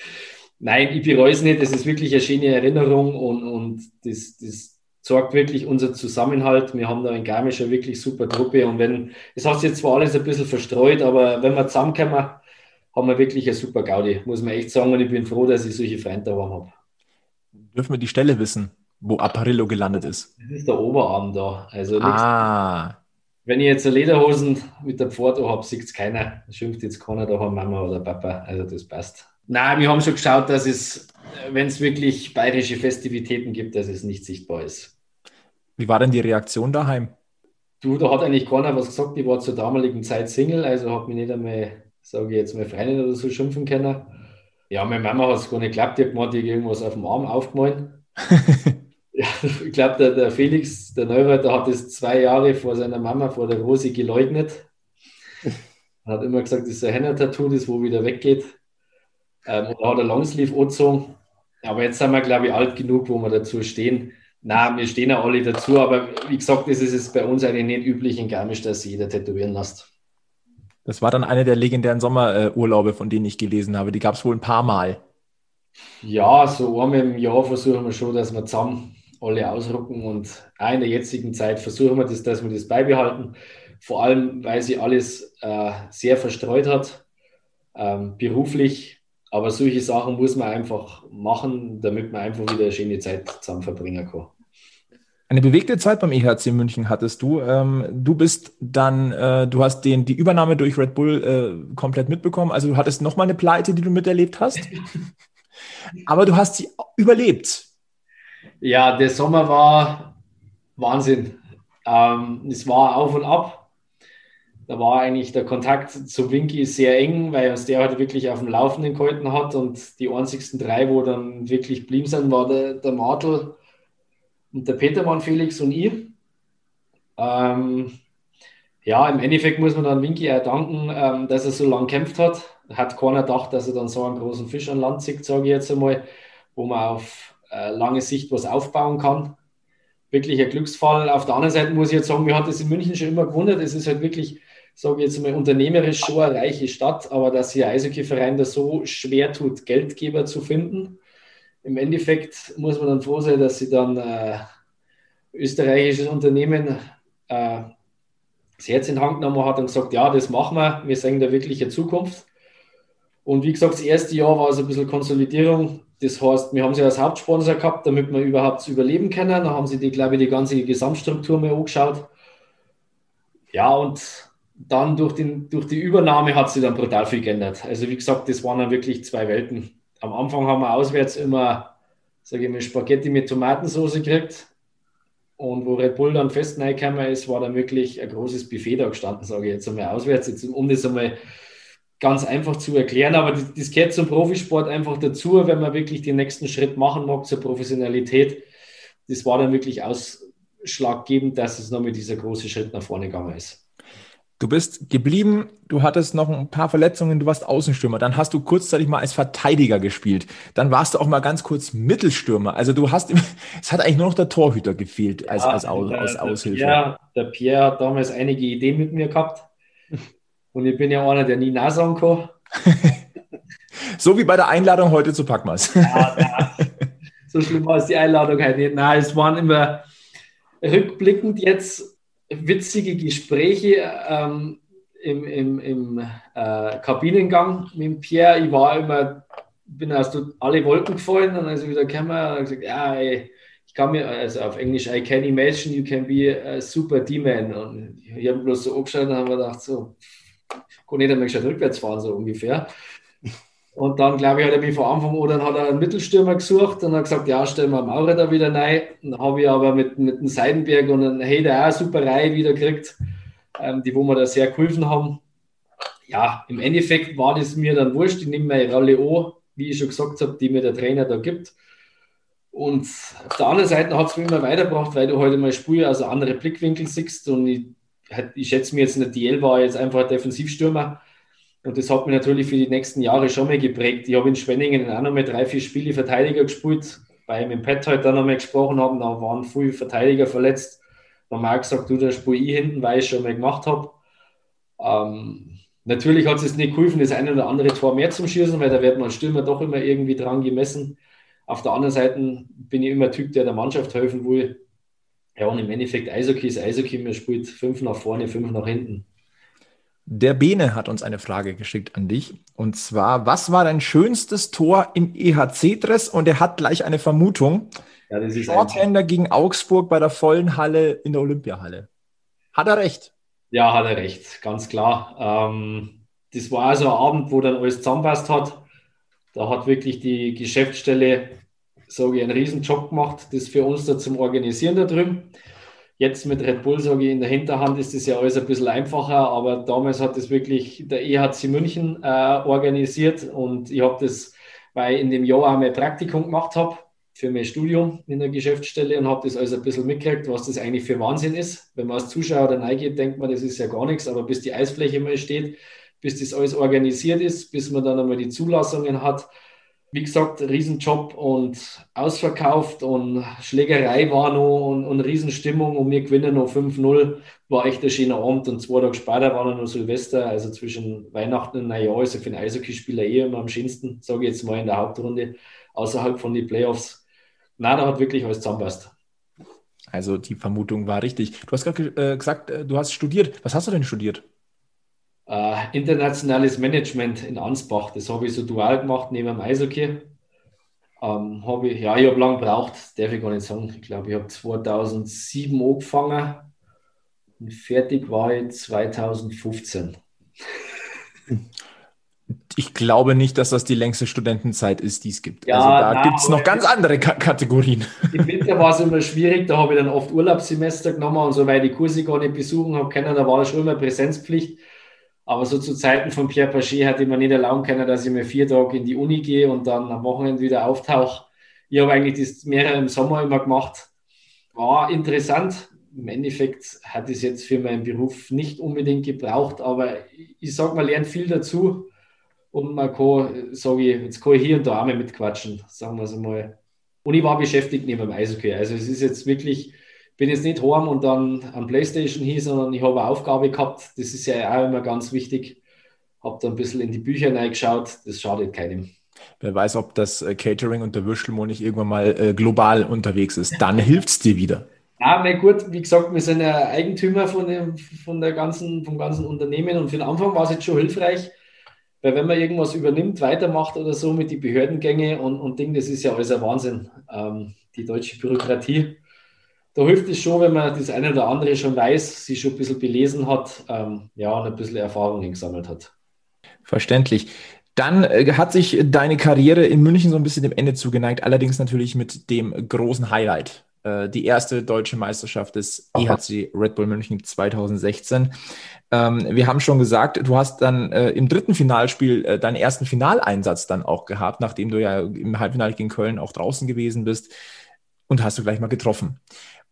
Nein, ich bereue es nicht. Das ist wirklich eine schöne Erinnerung und, und das, das sorgt wirklich unser Zusammenhalt. Wir haben da in Garmisch eine wirklich super Truppe. Und wenn, es hat sich jetzt zwar alles ein bisschen verstreut, aber wenn wir zusammenkommen, haben wir wirklich eine super Gaudi, muss man echt sagen. Und ich bin froh, dass ich solche Freunde da habe. Dürfen wir die Stelle wissen, wo Apparillo gelandet ist? Das ist der Oberarm da. Also ah. Wenn ich jetzt Lederhosen mit der Pforte habe, sieht es keiner. Schimpft jetzt keiner da haben Mama oder Papa. Also das passt. Nein, wir haben schon geschaut, dass es, wenn es wirklich bayerische Festivitäten gibt, dass es nicht sichtbar ist. Wie war denn die Reaktion daheim? Du, da hat eigentlich keiner was gesagt. Ich war zur damaligen Zeit Single, also habe mich nicht einmal, sage ich jetzt mal, Freundin oder so schimpfen können. Ja, meine Mama hat es gar nicht geglaubt, die hat gemeint, ich irgendwas auf dem Arm aufgemalt. ja, ich glaube, der, der, Felix, der Neureiter, hat das zwei Jahre vor seiner Mama, vor der Rosi, geleugnet. Er hat immer gesagt, das ist ein Henna-Tattoo, das wo wieder weggeht. Ähm, und da hat er Longsleeve angezogen. Aber jetzt sind wir, glaube ich, alt genug, wo wir dazu stehen. Na, wir stehen ja alle dazu, aber wie gesagt, das ist es bei uns eigentlich nicht üblich in Garmisch, dass sich jeder tätowieren lässt. Das war dann eine der legendären Sommerurlaube, von denen ich gelesen habe. Die gab es wohl ein paar Mal. Ja, so einmal im Jahr versuchen wir schon, dass wir zusammen alle ausrücken und auch in der jetzigen Zeit versuchen wir das, dass wir das beibehalten. Vor allem, weil sie alles äh, sehr verstreut hat, ähm, beruflich. Aber solche Sachen muss man einfach machen, damit man einfach wieder eine schöne Zeit zusammen verbringen kann. Eine bewegte Zeit beim EHC München hattest du. Ähm, du bist dann, äh, du hast den, die Übernahme durch Red Bull äh, komplett mitbekommen. Also du hattest nochmal eine Pleite, die du miterlebt hast. Aber du hast sie überlebt. Ja, der Sommer war Wahnsinn. Ähm, es war auf und ab. Da war eigentlich der Kontakt zu Winky sehr eng, weil uns der halt wirklich auf dem Laufenden gehalten hat. Und die einzigsten drei, wo dann wirklich blieben sind, war der, der Martel und der Petermann, Felix und ich. Ähm, ja, im Endeffekt muss man dann Winky auch danken, ähm, dass er so lange kämpft hat. Hat keiner gedacht, dass er dann so einen großen Fisch an Land zieht, sage ich jetzt einmal, wo man auf äh, lange Sicht was aufbauen kann. Wirklich ein Glücksfall. Auf der anderen Seite muss ich jetzt sagen, mir hat es in München schon immer gewundert. Es ist halt wirklich, sage ich jetzt mal, unternehmerisch schon eine reiche Stadt, aber dass ein Eishockey-Verein da so schwer tut, Geldgeber zu finden im Endeffekt muss man dann froh sein, dass sie dann äh, österreichisches Unternehmen äh, das Herz in Hand genommen hat und gesagt, ja, das machen wir, wir sehen da wirklich eine Zukunft. Und wie gesagt, das erste Jahr war so ein bisschen Konsolidierung. Das heißt, wir haben sie als Hauptsponsor gehabt, damit wir überhaupt überleben können. Da haben sie, die, glaube ich, die ganze Gesamtstruktur mal angeschaut. Ja, und dann durch, den, durch die Übernahme hat sich dann brutal viel geändert. Also wie gesagt, das waren dann wirklich zwei Welten. Am Anfang haben wir auswärts immer, sage ich mal, Spaghetti mit Tomatensauce gekriegt. Und wo Red Bull dann fest reingekommen ist, war dann wirklich ein großes Buffet da gestanden, sage ich jetzt einmal auswärts, jetzt, um das einmal ganz einfach zu erklären. Aber das, das gehört zum Profisport einfach dazu, wenn man wirklich den nächsten Schritt machen mag zur Professionalität. Das war dann wirklich ausschlaggebend, dass es nochmal dieser große Schritt nach vorne gegangen ist. Du bist geblieben, du hattest noch ein paar Verletzungen, du warst Außenstürmer. Dann hast du kurzzeitig mal als Verteidiger gespielt. Dann warst du auch mal ganz kurz Mittelstürmer. Also du hast, es hat eigentlich nur noch der Torhüter gefehlt als, ja, als, Aus, der, als Aushilfe. Ja, der Pierre hat damals einige Ideen mit mir gehabt. Und ich bin ja einer, der nie sagen kann. so wie bei der Einladung heute zu Packmas. ja, ja. So schlimm war es die Einladung halt nicht. Nein, es waren immer rückblickend jetzt witzige Gespräche ähm, im, im, im äh, Kabinengang mit Pierre. Ich war immer, bin aus alle Wolken gefallen und also wieder gekommen und gesagt, ja, ey, ich kann mir, also auf Englisch, I can imagine you can be a super D-Man. Und ich habe bloß so angeschaut und habe gedacht, so, kann nicht einmal schon rückwärts fahren, so ungefähr. Und dann, glaube ich, hat er mich von Anfang an, dann hat er einen Mittelstürmer gesucht und hat gesagt, ja, stellen wir Maurer da wieder rein. Dann habe ich aber mit, mit dem Seidenberg und einem Heder auch eine super Reihe wieder gekriegt, ähm, die wo mir da sehr geholfen haben. Ja, im Endeffekt war das mir dann wurscht. Ich nehme meine Rolle an, wie ich schon gesagt habe, die mir der Trainer da gibt. Und auf der anderen Seite hat es mich immer weitergebracht, weil du heute mal Spiel also andere Blickwinkel siehst und ich, ich schätze mir jetzt in der DL war jetzt einfach ein Defensivstürmer und das hat mich natürlich für die nächsten Jahre schon mal geprägt. Ich habe in Schwenningen auch noch mal drei, vier Spiele Verteidiger gespielt, weil wir mit Pet heute noch mal gesprochen haben, da waren viele Verteidiger verletzt. Da auch gesagt, du, das spiele ich hinten, weil ich schon mal gemacht habe. Ähm, natürlich hat es nicht geholfen, das eine oder andere Tor mehr zum Schießen, weil da wird man Stürmer doch immer irgendwie dran gemessen. Auf der anderen Seite bin ich immer Typ, der der Mannschaft helfen will. Ja, und im Endeffekt Eishockey ist Eishockey, man spielt fünf nach vorne, fünf nach hinten. Der Bene hat uns eine Frage geschickt an dich. Und zwar, was war dein schönstes Tor im EHC-Dress? Und er hat gleich eine Vermutung. Ja, das ist Shorthander gegen Augsburg bei der vollen Halle in der Olympiahalle. Hat er recht? Ja, hat er recht, ganz klar. Ähm, das war also ein Abend, wo dann alles zusammenpasst hat. Da hat wirklich die Geschäftsstelle, sage ich, einen Riesenjob gemacht, das für uns da zum Organisieren da drüben. Jetzt mit Red Bull, sage ich, in der Hinterhand ist das ja alles ein bisschen einfacher, aber damals hat das wirklich der EHC München äh, organisiert und ich habe das, weil ich in dem Jahr auch mein Praktikum gemacht habe für mein Studium in der Geschäftsstelle und habe das also ein bisschen mitgekriegt, was das eigentlich für Wahnsinn ist. Wenn man als Zuschauer da reingeht, denkt man, das ist ja gar nichts, aber bis die Eisfläche mal steht, bis das alles organisiert ist, bis man dann einmal die Zulassungen hat, wie gesagt, Riesenjob und ausverkauft und Schlägerei war noch und, und Riesenstimmung und wir gewinnen noch 5-0. War echt ein schöner Abend und zwei Tage später war dann noch Silvester, also zwischen Weihnachten und Neujahr ist ja für einen Eishockeyspieler eh immer am schönsten, sage ich jetzt mal in der Hauptrunde, außerhalb von den Playoffs. Na, da hat wirklich alles zusammenpasst. Also die Vermutung war richtig. Du hast gerade äh, gesagt, äh, du hast studiert. Was hast du denn studiert? Äh, internationales Management in Ansbach. Das habe ich so dual gemacht neben dem Eishockey. Ähm, habe ich, ja, ich habe lange gebraucht, darf ich gar nicht sagen. Ich glaube, ich habe 2007 angefangen und fertig war ich 2015. Ich glaube nicht, dass das die längste Studentenzeit ist, die es gibt. Ja, also da gibt es noch ganz andere K Kategorien. Im Winter war es immer schwierig, da habe ich dann oft Urlaubssemester genommen und so, weil ich die Kurse gar nicht besuchen habe können, da war schon immer Präsenzpflicht. Aber so zu Zeiten von Pierre hatte ich mir nicht erlauben können, dass ich mir vier Tage in die Uni gehe und dann am Wochenende wieder auftauche. Ich habe eigentlich das mehrere im Sommer immer gemacht. War interessant. Im Endeffekt hat es jetzt für meinen Beruf nicht unbedingt gebraucht, aber ich sage, man lernt viel dazu und man kann, sage ich, jetzt kann ich hier und da auch mal mitquatschen, sagen wir es einmal. Und ich war beschäftigt neben dem Eishockey. Also es ist jetzt wirklich, bin jetzt nicht heim und dann am Playstation hier, sondern ich habe eine Aufgabe gehabt. Das ist ja auch immer ganz wichtig. Habe da ein bisschen in die Bücher reingeschaut. Das schadet keinem. Wer weiß, ob das äh, Catering und der Würstelmo nicht irgendwann mal äh, global unterwegs ist. Dann hilft es dir wieder. Ja, mein gut, wie gesagt, wir sind ja Eigentümer von dem, von der ganzen, vom ganzen Unternehmen und für den Anfang war es jetzt schon hilfreich, Weil wenn man irgendwas übernimmt, weitermacht oder so mit den Behördengänge und, und Ding, das ist ja alles ein Wahnsinn. Ähm, die deutsche Bürokratie. Da hilft es schon, wenn man das eine oder andere schon weiß, sich schon ein bisschen belesen hat, ähm, ja, und ein bisschen Erfahrung gesammelt hat. Verständlich. Dann äh, hat sich deine Karriere in München so ein bisschen dem Ende zugeneigt, allerdings natürlich mit dem großen Highlight. Äh, die erste deutsche Meisterschaft des EHC Red Bull München 2016. Ähm, wir haben schon gesagt, du hast dann äh, im dritten Finalspiel äh, deinen ersten Finaleinsatz dann auch gehabt, nachdem du ja im Halbfinale gegen Köln auch draußen gewesen bist und hast du gleich mal getroffen.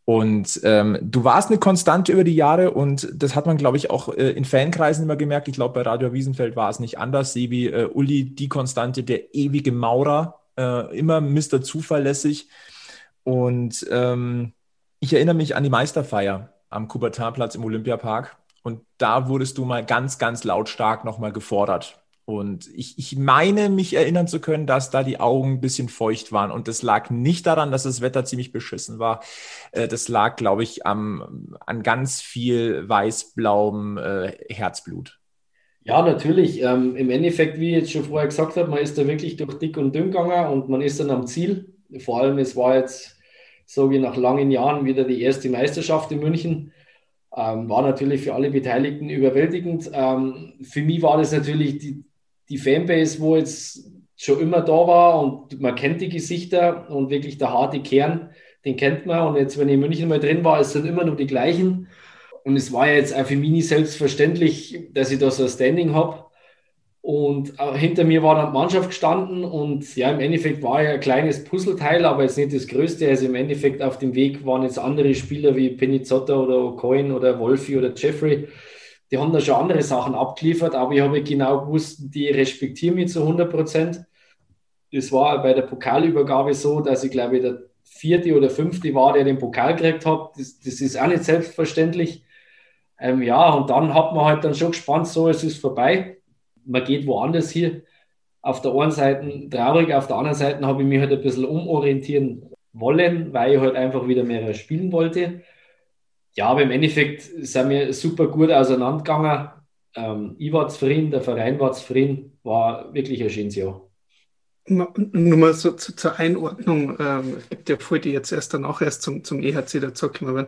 Und ähm, du warst eine Konstante über die Jahre und das hat man, glaube ich, auch äh, in Fankreisen immer gemerkt. Ich glaube, bei Radio Wiesenfeld war es nicht anders. Sebi, äh, Uli, die Konstante, der ewige Maurer, äh, immer Mr. Zuverlässig. Und ähm, ich erinnere mich an die Meisterfeier am Kubertinplatz im Olympiapark. Und da wurdest du mal ganz, ganz lautstark nochmal gefordert. Und ich, ich meine, mich erinnern zu können, dass da die Augen ein bisschen feucht waren. Und das lag nicht daran, dass das Wetter ziemlich beschissen war. Äh, das lag, glaube ich, am, an ganz viel weiß-blauem äh, Herzblut. Ja, natürlich. Ähm, Im Endeffekt, wie ich jetzt schon vorher gesagt habe, man ist da wirklich durch dick und dünn gegangen und man ist dann am Ziel. Vor allem, es war jetzt, so wie nach langen Jahren, wieder die erste Meisterschaft in München. Ähm, war natürlich für alle Beteiligten überwältigend. Ähm, für mich war das natürlich die, die Fanbase, wo jetzt schon immer da war und man kennt die Gesichter und wirklich der harte Kern, den kennt man. Und jetzt, wenn ich in München mal drin war, es sind immer nur die gleichen. Und es war ja jetzt auch für mich nicht selbstverständlich, dass ich da so ein Standing habe. Und hinter mir war dann die Mannschaft gestanden und ja, im Endeffekt war ja ein kleines Puzzleteil, aber jetzt nicht das größte. Also im Endeffekt auf dem Weg waren jetzt andere Spieler wie Penizotta oder O'Coin oder Wolfi oder Jeffrey, die haben da schon andere Sachen abgeliefert, aber ich habe genau gewusst, die respektieren mich zu 100 Prozent. Es war bei der Pokalübergabe so, dass ich glaube, der vierte oder fünfte war, der den Pokal gekriegt hat. Das, das ist auch nicht selbstverständlich. Ähm, ja, und dann hat man halt dann schon gespannt, so, es ist vorbei. Man geht woanders hier. Auf der einen Seite traurig, auf der anderen Seite habe ich mich halt ein bisschen umorientieren wollen, weil ich halt einfach wieder mehr spielen wollte ja, aber im Endeffekt sind wir super gut auseinandergegangen. Ähm, ich war zufrieden, der Verein war zufrieden, war wirklich ein schönes Jahr. Nur mal so zu, zur Einordnung, ähm, gibt ja vor, die jetzt erst danach erst zum, zum EHC dazugekommen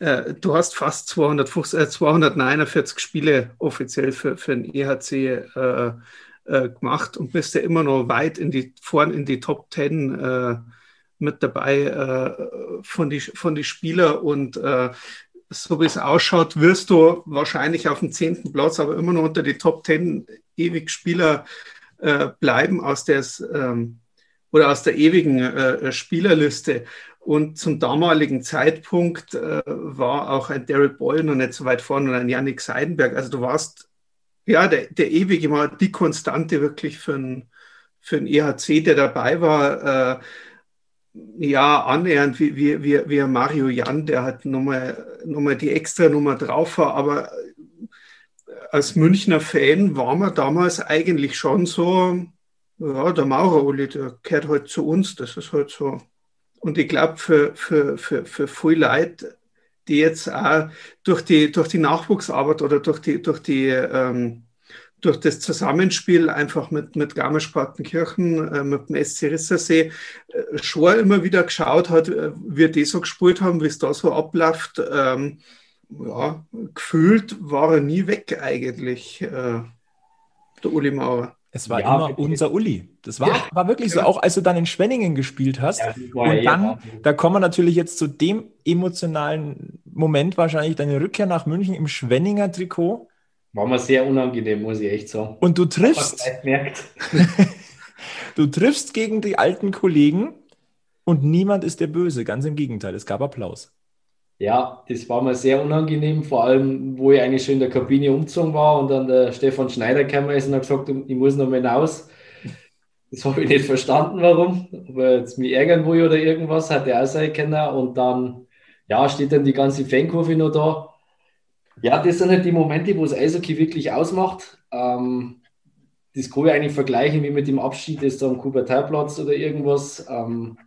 äh, Du hast fast 250, äh, 249 Spiele offiziell für, für den EHC äh, äh, gemacht und bist ja immer noch weit in die, vorn in die Top 10 äh, mit dabei äh, von die, von die Spieler und äh, so wie es ausschaut, wirst du wahrscheinlich auf dem zehnten Platz, aber immer noch unter die Top 10 ewig Spieler äh, bleiben aus der ähm, oder aus der ewigen äh, Spielerliste. Und zum damaligen Zeitpunkt äh, war auch ein Daryl Boyle noch nicht so weit vorne und ein Yannick Seidenberg. Also du warst ja der, der ewige mal die Konstante wirklich für einen für ein EHC, der dabei war. Äh, ja, annähernd wie, wie, wie, wie Mario Jan, der hat nochmal, nochmal die extra Nummer drauf war, aber als Münchner Fan war man damals eigentlich schon so, ja, der Maurer-Uli, der gehört halt zu uns, das ist halt so. Und ich glaube, für, für, für, für viele Leute, die jetzt auch durch die, durch die Nachwuchsarbeit oder durch die, durch die ähm, durch das Zusammenspiel einfach mit, mit Garmisch-Partenkirchen, äh, mit dem SC Rissersee, äh, schon immer wieder geschaut hat, äh, wie die so gespielt haben, wie es da so abläuft. Ähm, ja, gefühlt war er nie weg eigentlich, äh, der Uli Mauer. Es war ja, immer unser Uli. Das war, ja, war wirklich ja. so, auch als du dann in Schwenningen gespielt hast. Ja, und dann, da kommen wir natürlich jetzt zu dem emotionalen Moment, wahrscheinlich deine Rückkehr nach München im Schwenninger Trikot. War mir sehr unangenehm, muss ich echt sagen. Und du triffst. du triffst gegen die alten Kollegen und niemand ist der Böse. Ganz im Gegenteil, es gab Applaus. Ja, das war mir sehr unangenehm, vor allem, wo ich eigentlich schon in der Kabine umgezogen war und dann der Stefan Schneider kam ist und hat gesagt, ich muss noch mal hinaus. Das habe ich nicht verstanden, warum. Ob er jetzt mich ärgern will oder irgendwas, hat er auch sein können. Und dann, ja, steht dann die ganze Fankurve noch da. Ja, das sind halt die Momente, wo es Eishockey wirklich ausmacht. Ähm, das kann ich eigentlich vergleichen wie mit dem Abschied jetzt am Kubertalplatz oder irgendwas. Ähm,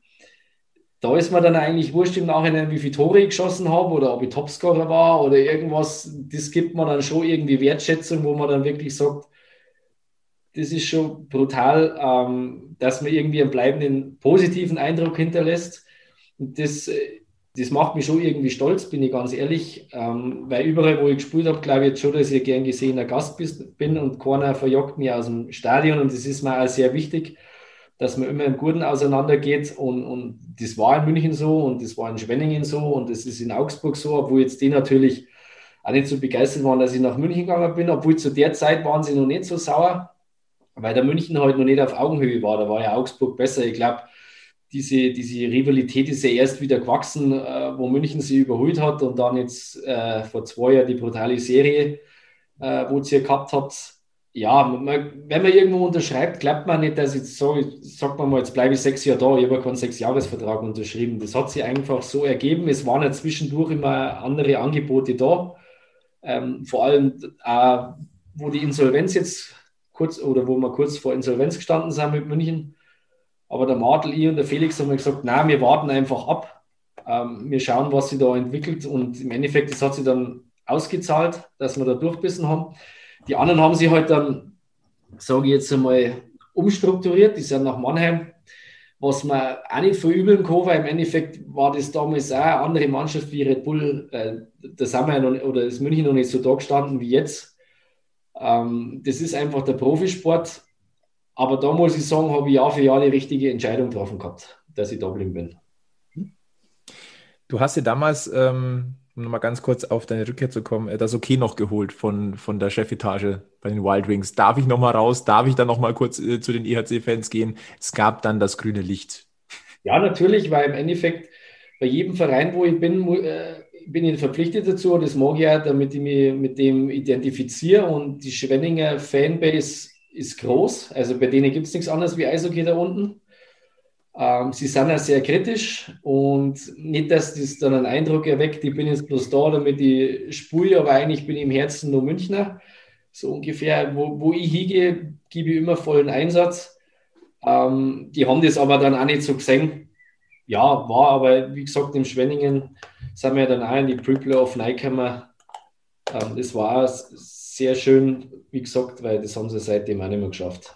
da ist mir dann eigentlich wurscht im Nachhinein, wie viele Tore ich geschossen habe oder ob ich Topscorer war oder irgendwas. Das gibt man dann schon irgendwie Wertschätzung, wo man dann wirklich sagt, das ist schon brutal, ähm, dass man irgendwie einen bleibenden positiven Eindruck hinterlässt. Und das, äh, das macht mich schon irgendwie stolz, bin ich ganz ehrlich, ähm, weil überall, wo ich gespielt habe, glaube ich jetzt schon, dass ich ein gern gesehener Gast bin und keiner verjagt mich aus dem Stadion und das ist mir auch sehr wichtig, dass man immer im Guten auseinandergeht und, und das war in München so und das war in Schwenningen so und das ist in Augsburg so, obwohl jetzt die natürlich auch nicht so begeistert waren, dass ich nach München gegangen bin, obwohl zu der Zeit waren sie noch nicht so sauer, weil der München halt noch nicht auf Augenhöhe war, da war ja Augsburg besser, ich glaube, diese, diese Rivalität ist ja erst wieder gewachsen, äh, wo München sie überholt hat und dann jetzt äh, vor zwei Jahren die brutale Serie, äh, wo sie gehabt hat. Ja, man, wenn man irgendwo unterschreibt, glaubt man nicht, dass ich so, sagt man mal, jetzt bleibe ich sechs Jahre da, ich habe keinen Sechsjahresvertrag unterschrieben. Das hat sich einfach so ergeben. Es waren ja zwischendurch immer andere Angebote da. Ähm, vor allem, äh, wo die Insolvenz jetzt kurz oder wo wir kurz vor Insolvenz gestanden sind mit München, aber der Martel, ich und der Felix haben gesagt, nein, wir warten einfach ab. Ähm, wir schauen, was sie da entwickelt. Und im Endeffekt, das hat sie dann ausgezahlt, dass wir da durchbissen haben. Die anderen haben sie halt dann, sage ich jetzt einmal, umstrukturiert. Die sind nach Mannheim, was man auch nicht verübeln kann, weil im Endeffekt war das damals auch eine andere Mannschaft wie Red Bull. Äh, da sind wir ja noch, oder ist München noch nicht so da gestanden wie jetzt. Ähm, das ist einfach der Profisport aber da muss ich sagen, habe ich Jahr für Jahr die richtige Entscheidung getroffen gehabt, dass ich geblieben bin. Du hast ja damals, ähm, um nochmal ganz kurz auf deine Rückkehr zu kommen, äh, das Okay noch geholt von, von der Chefetage bei den Wild Wings. Darf ich nochmal raus? Darf ich dann nochmal kurz äh, zu den EHC-Fans gehen? Es gab dann das grüne Licht. Ja, natürlich, weil im Endeffekt bei jedem Verein, wo ich bin, äh, bin ich verpflichtet dazu. Das mag ich auch, damit ich mich mit dem identifiziere. Und die Schwenninger Fanbase ist groß. Also bei denen gibt es nichts anderes wie Eishockey da unten. Ähm, sie sind ja sehr kritisch und nicht, dass das dann einen Eindruck erweckt, ich bin jetzt bloß da, damit ich spule, aber eigentlich bin ich im Herzen nur Münchner. So ungefähr, wo, wo ich hingehe, gebe ich immer vollen Einsatz. Ähm, die haben das aber dann auch nicht so gesehen. Ja, war aber, wie gesagt, im Schwenningen sind wir dann auch in die Pre-Playoff reingekommen. Ähm, das war sehr schön, wie gesagt, weil das haben sie seitdem auch nicht mehr geschafft.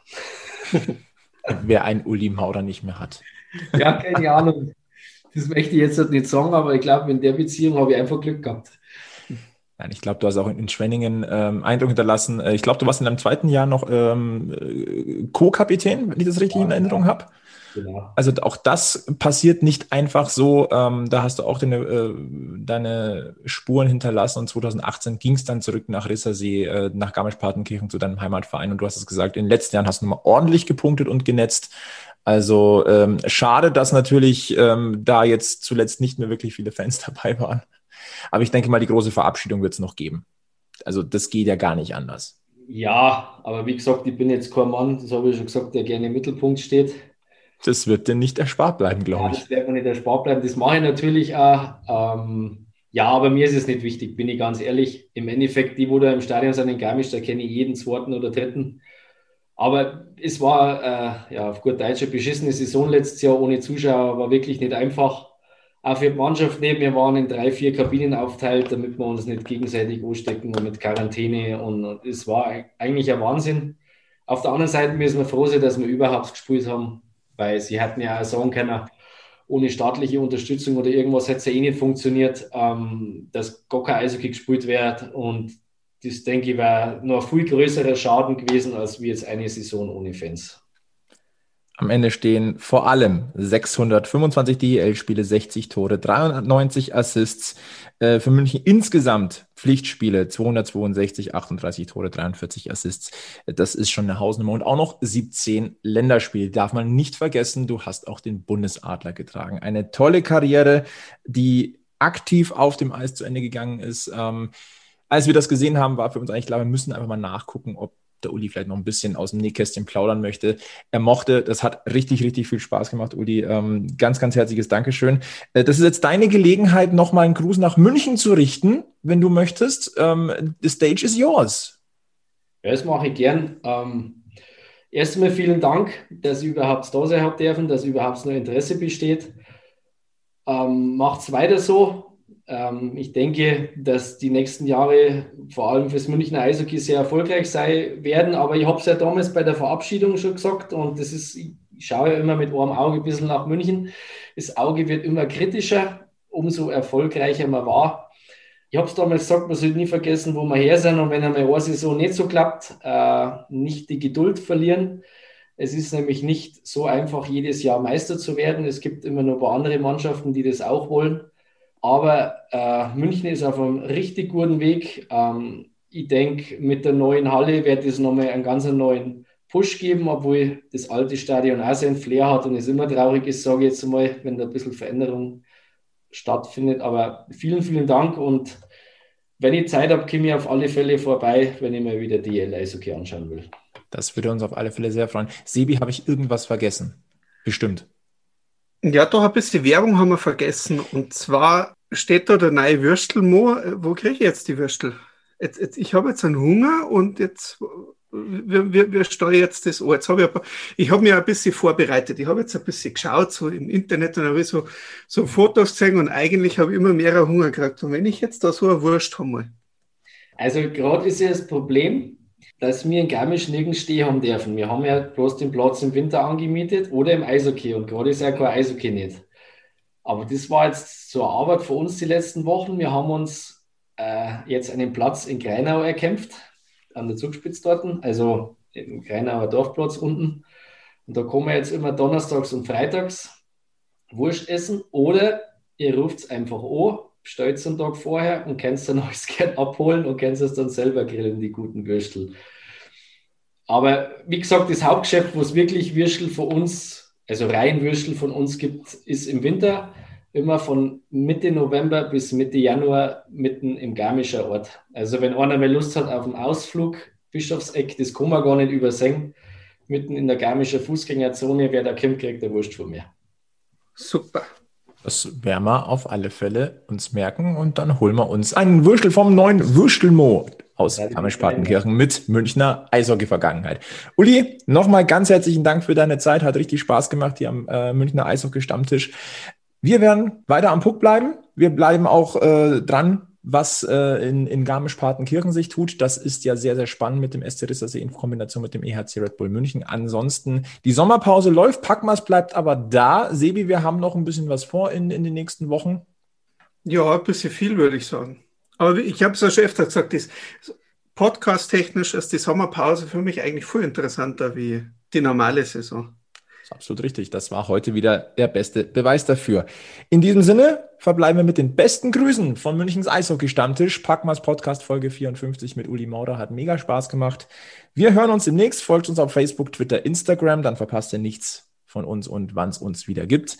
Wer ein Uli Maurer nicht mehr hat. Ja, keine Ahnung. Das möchte ich jetzt nicht sagen, aber ich glaube, in der Beziehung habe ich einfach Glück gehabt. Nein, ich glaube, du hast auch in, Schwenningen ähm, Eindruck hinterlassen. Äh, ich glaube, du warst in deinem zweiten Jahr noch ähm, äh, Co-Kapitän, wenn ich das richtig ja, in Erinnerung habe. Genau. Also auch das passiert nicht einfach so. Ähm, da hast du auch deine, äh, deine Spuren hinterlassen und 2018 ging es dann zurück nach Rissersee, äh, nach Garmisch-Partenkirchen zu deinem Heimatverein und du hast es gesagt, in den letzten Jahren hast du nochmal ordentlich gepunktet und genetzt. Also ähm, schade, dass natürlich ähm, da jetzt zuletzt nicht mehr wirklich viele Fans dabei waren. Aber ich denke mal, die große Verabschiedung wird es noch geben. Also das geht ja gar nicht anders. Ja, aber wie gesagt, ich bin jetzt kein Mann, das habe ich schon gesagt, der gerne im Mittelpunkt steht. Das wird dir nicht erspart bleiben, glaube ja, ich. Das wird mir nicht erspart bleiben. Das mache ich natürlich auch. Ähm, ja, aber mir ist es nicht wichtig, bin ich ganz ehrlich. Im Endeffekt, die, wo da im Stadion sind in Garmisch, da kenne ich jeden zweiten oder dritten. Aber es war, äh, ja, auf gut Deutsch, eine beschissene Saison letztes Jahr ohne Zuschauer, war wirklich nicht einfach. Auch für die Mannschaft nicht. Wir waren in drei, vier Kabinen aufteilt, damit wir uns nicht gegenseitig anstecken und mit Quarantäne. Und, und es war eigentlich ein Wahnsinn. Auf der anderen Seite müssen wir froh sein, dass wir überhaupt gespielt haben weil sie hätten ja auch sagen können, ohne staatliche Unterstützung oder irgendwas hätte es ja eh nicht funktioniert, ähm, dass gar kein Eishockey gespielt wird. Und das, denke ich, wäre noch ein viel größerer Schaden gewesen, als wie jetzt eine Saison ohne Fans. Am Ende stehen vor allem 625 DEL-Spiele, 60 Tore, 390 Assists. Äh, für München insgesamt Pflichtspiele 262, 38 Tore, 43 Assists. Das ist schon eine Hausnummer. Und auch noch 17 Länderspiele. Darf man nicht vergessen, du hast auch den Bundesadler getragen. Eine tolle Karriere, die aktiv auf dem Eis zu Ende gegangen ist. Ähm, als wir das gesehen haben, war für uns eigentlich klar, wir müssen einfach mal nachgucken, ob der Uli vielleicht noch ein bisschen aus dem Nähkästchen plaudern möchte. Er mochte, das hat richtig, richtig viel Spaß gemacht, Uli. Ähm, ganz, ganz herzliches Dankeschön. Äh, das ist jetzt deine Gelegenheit, nochmal einen Gruß nach München zu richten, wenn du möchtest. Ähm, the stage is yours. Ja, das mache ich gern. Ähm, erstmal vielen Dank, dass ich überhaupt da sein habe dürfen, dass überhaupt noch Interesse besteht. Ähm, Macht es weiter so. Ähm, ich denke, dass die nächsten Jahre vor allem fürs Münchner Eishockey sehr erfolgreich sein werden. Aber ich habe es ja damals bei der Verabschiedung schon gesagt und das ist, ich schaue ja immer mit einem Auge ein bisschen nach München. Das Auge wird immer kritischer, umso erfolgreicher man war. Ich habe es damals gesagt, man sollte nie vergessen, wo wir her sind und wenn einmal eine Saison nicht so klappt, äh, nicht die Geduld verlieren. Es ist nämlich nicht so einfach, jedes Jahr Meister zu werden. Es gibt immer noch ein paar andere Mannschaften, die das auch wollen. Aber äh, München ist auf einem richtig guten Weg. Ähm, ich denke, mit der neuen Halle wird es nochmal einen ganz neuen Push geben, obwohl das alte Stadion auch seinen Flair hat und es immer traurig ist, sage ich jetzt mal, wenn da ein bisschen Veränderung stattfindet. Aber vielen, vielen Dank und wenn ich Zeit habe, komme ich auf alle Fälle vorbei, wenn ich mir wieder die Eishockey anschauen will. Das würde uns auf alle Fälle sehr freuen. Sebi, habe ich irgendwas vergessen? Bestimmt. Ja, doch ein bisschen Werbung haben wir vergessen. Und zwar steht da der neue Würstelmo. Wo kriege ich jetzt die Würstel? Jetzt, jetzt, ich habe jetzt einen Hunger und jetzt wir, wir, wir steuern jetzt das an. Jetzt habe ich, ich habe mir ein bisschen vorbereitet. Ich habe jetzt ein bisschen geschaut, so im Internet, und habe so, so Fotos gesehen und eigentlich habe ich immer mehr Hunger gekriegt. Und wenn ich jetzt da so eine Wurst habe. Also gerade ist ja das Problem, dass wir in Garmisch nirgends stehen haben dürfen. Wir haben ja bloß den Platz im Winter angemietet oder im Eishockey und gerade ist ja kein Eishockey nicht. Aber das war jetzt so Arbeit für uns die letzten Wochen. Wir haben uns äh, jetzt einen Platz in Greinau erkämpft, an der Zugspitze dort, also im Greinauer Dorfplatz unten. Und da kommen wir jetzt immer donnerstags und freitags Wurst essen oder ihr ruft es einfach an, bestellt es einen Tag vorher und kannst dann alles gern abholen und kannst es dann selber grillen, die guten Würstel. Aber wie gesagt, das Hauptgeschäft, wo es wirklich Würstel für uns, also rein Würstel von uns gibt, ist im Winter immer von Mitte November bis Mitte Januar mitten im Garmischer Ort. Also wenn einer mal Lust hat auf einen Ausflug, Bischofseck, das kann man gar nicht übersehen, mitten in der Garmischer Fußgängerzone, wer da kommt, kriegt der Wurst von mir. Super. Das werden wir auf alle Fälle uns merken und dann holen wir uns einen Würstel vom neuen Würstelmo aus Garmisch-Partenkirchen mit Münchner Eishockey-Vergangenheit. Uli, nochmal ganz herzlichen Dank für deine Zeit. Hat richtig Spaß gemacht hier am äh, Münchner Eishockey-Stammtisch. Wir werden weiter am Puck bleiben. Wir bleiben auch äh, dran, was äh, in, in Garmisch-Partenkirchen sich tut. Das ist ja sehr, sehr spannend mit dem SC Rissersee in Kombination mit dem EHC Red Bull München. Ansonsten, die Sommerpause läuft, Packmas bleibt aber da. Sebi, wir haben noch ein bisschen was vor in, in den nächsten Wochen. Ja, ein bisschen viel, würde ich sagen. Aber ich habe es ja schon öfter gesagt, das podcast-technisch ist die Sommerpause für mich eigentlich viel interessanter wie die normale Saison absolut richtig. Das war heute wieder der beste Beweis dafür. In diesem Sinne verbleiben wir mit den besten Grüßen von Münchens Eishockey-Stammtisch. Packmas Podcast Folge 54 mit Uli Maurer hat mega Spaß gemacht. Wir hören uns demnächst. Folgt uns auf Facebook, Twitter, Instagram. Dann verpasst ihr nichts von uns und wann es uns wieder gibt.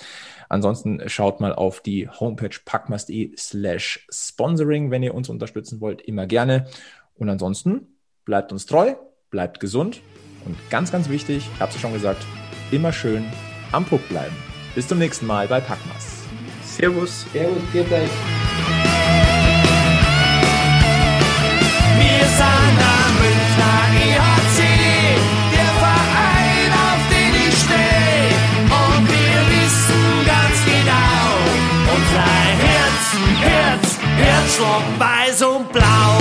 Ansonsten schaut mal auf die Homepage packmas.de slash sponsoring, wenn ihr uns unterstützen wollt. Immer gerne. Und ansonsten bleibt uns treu, bleibt gesund und ganz, ganz wichtig, ich habe es schon gesagt, immer schön am Puck bleiben. Bis zum nächsten Mal bei Packmas. Servus. Servus, geht euch. Wir sind am Münchner EHC, der Verein, auf den ich stehe. Und wir wissen ganz genau, unser Herz, Herz, Herzschlag weiß und blau.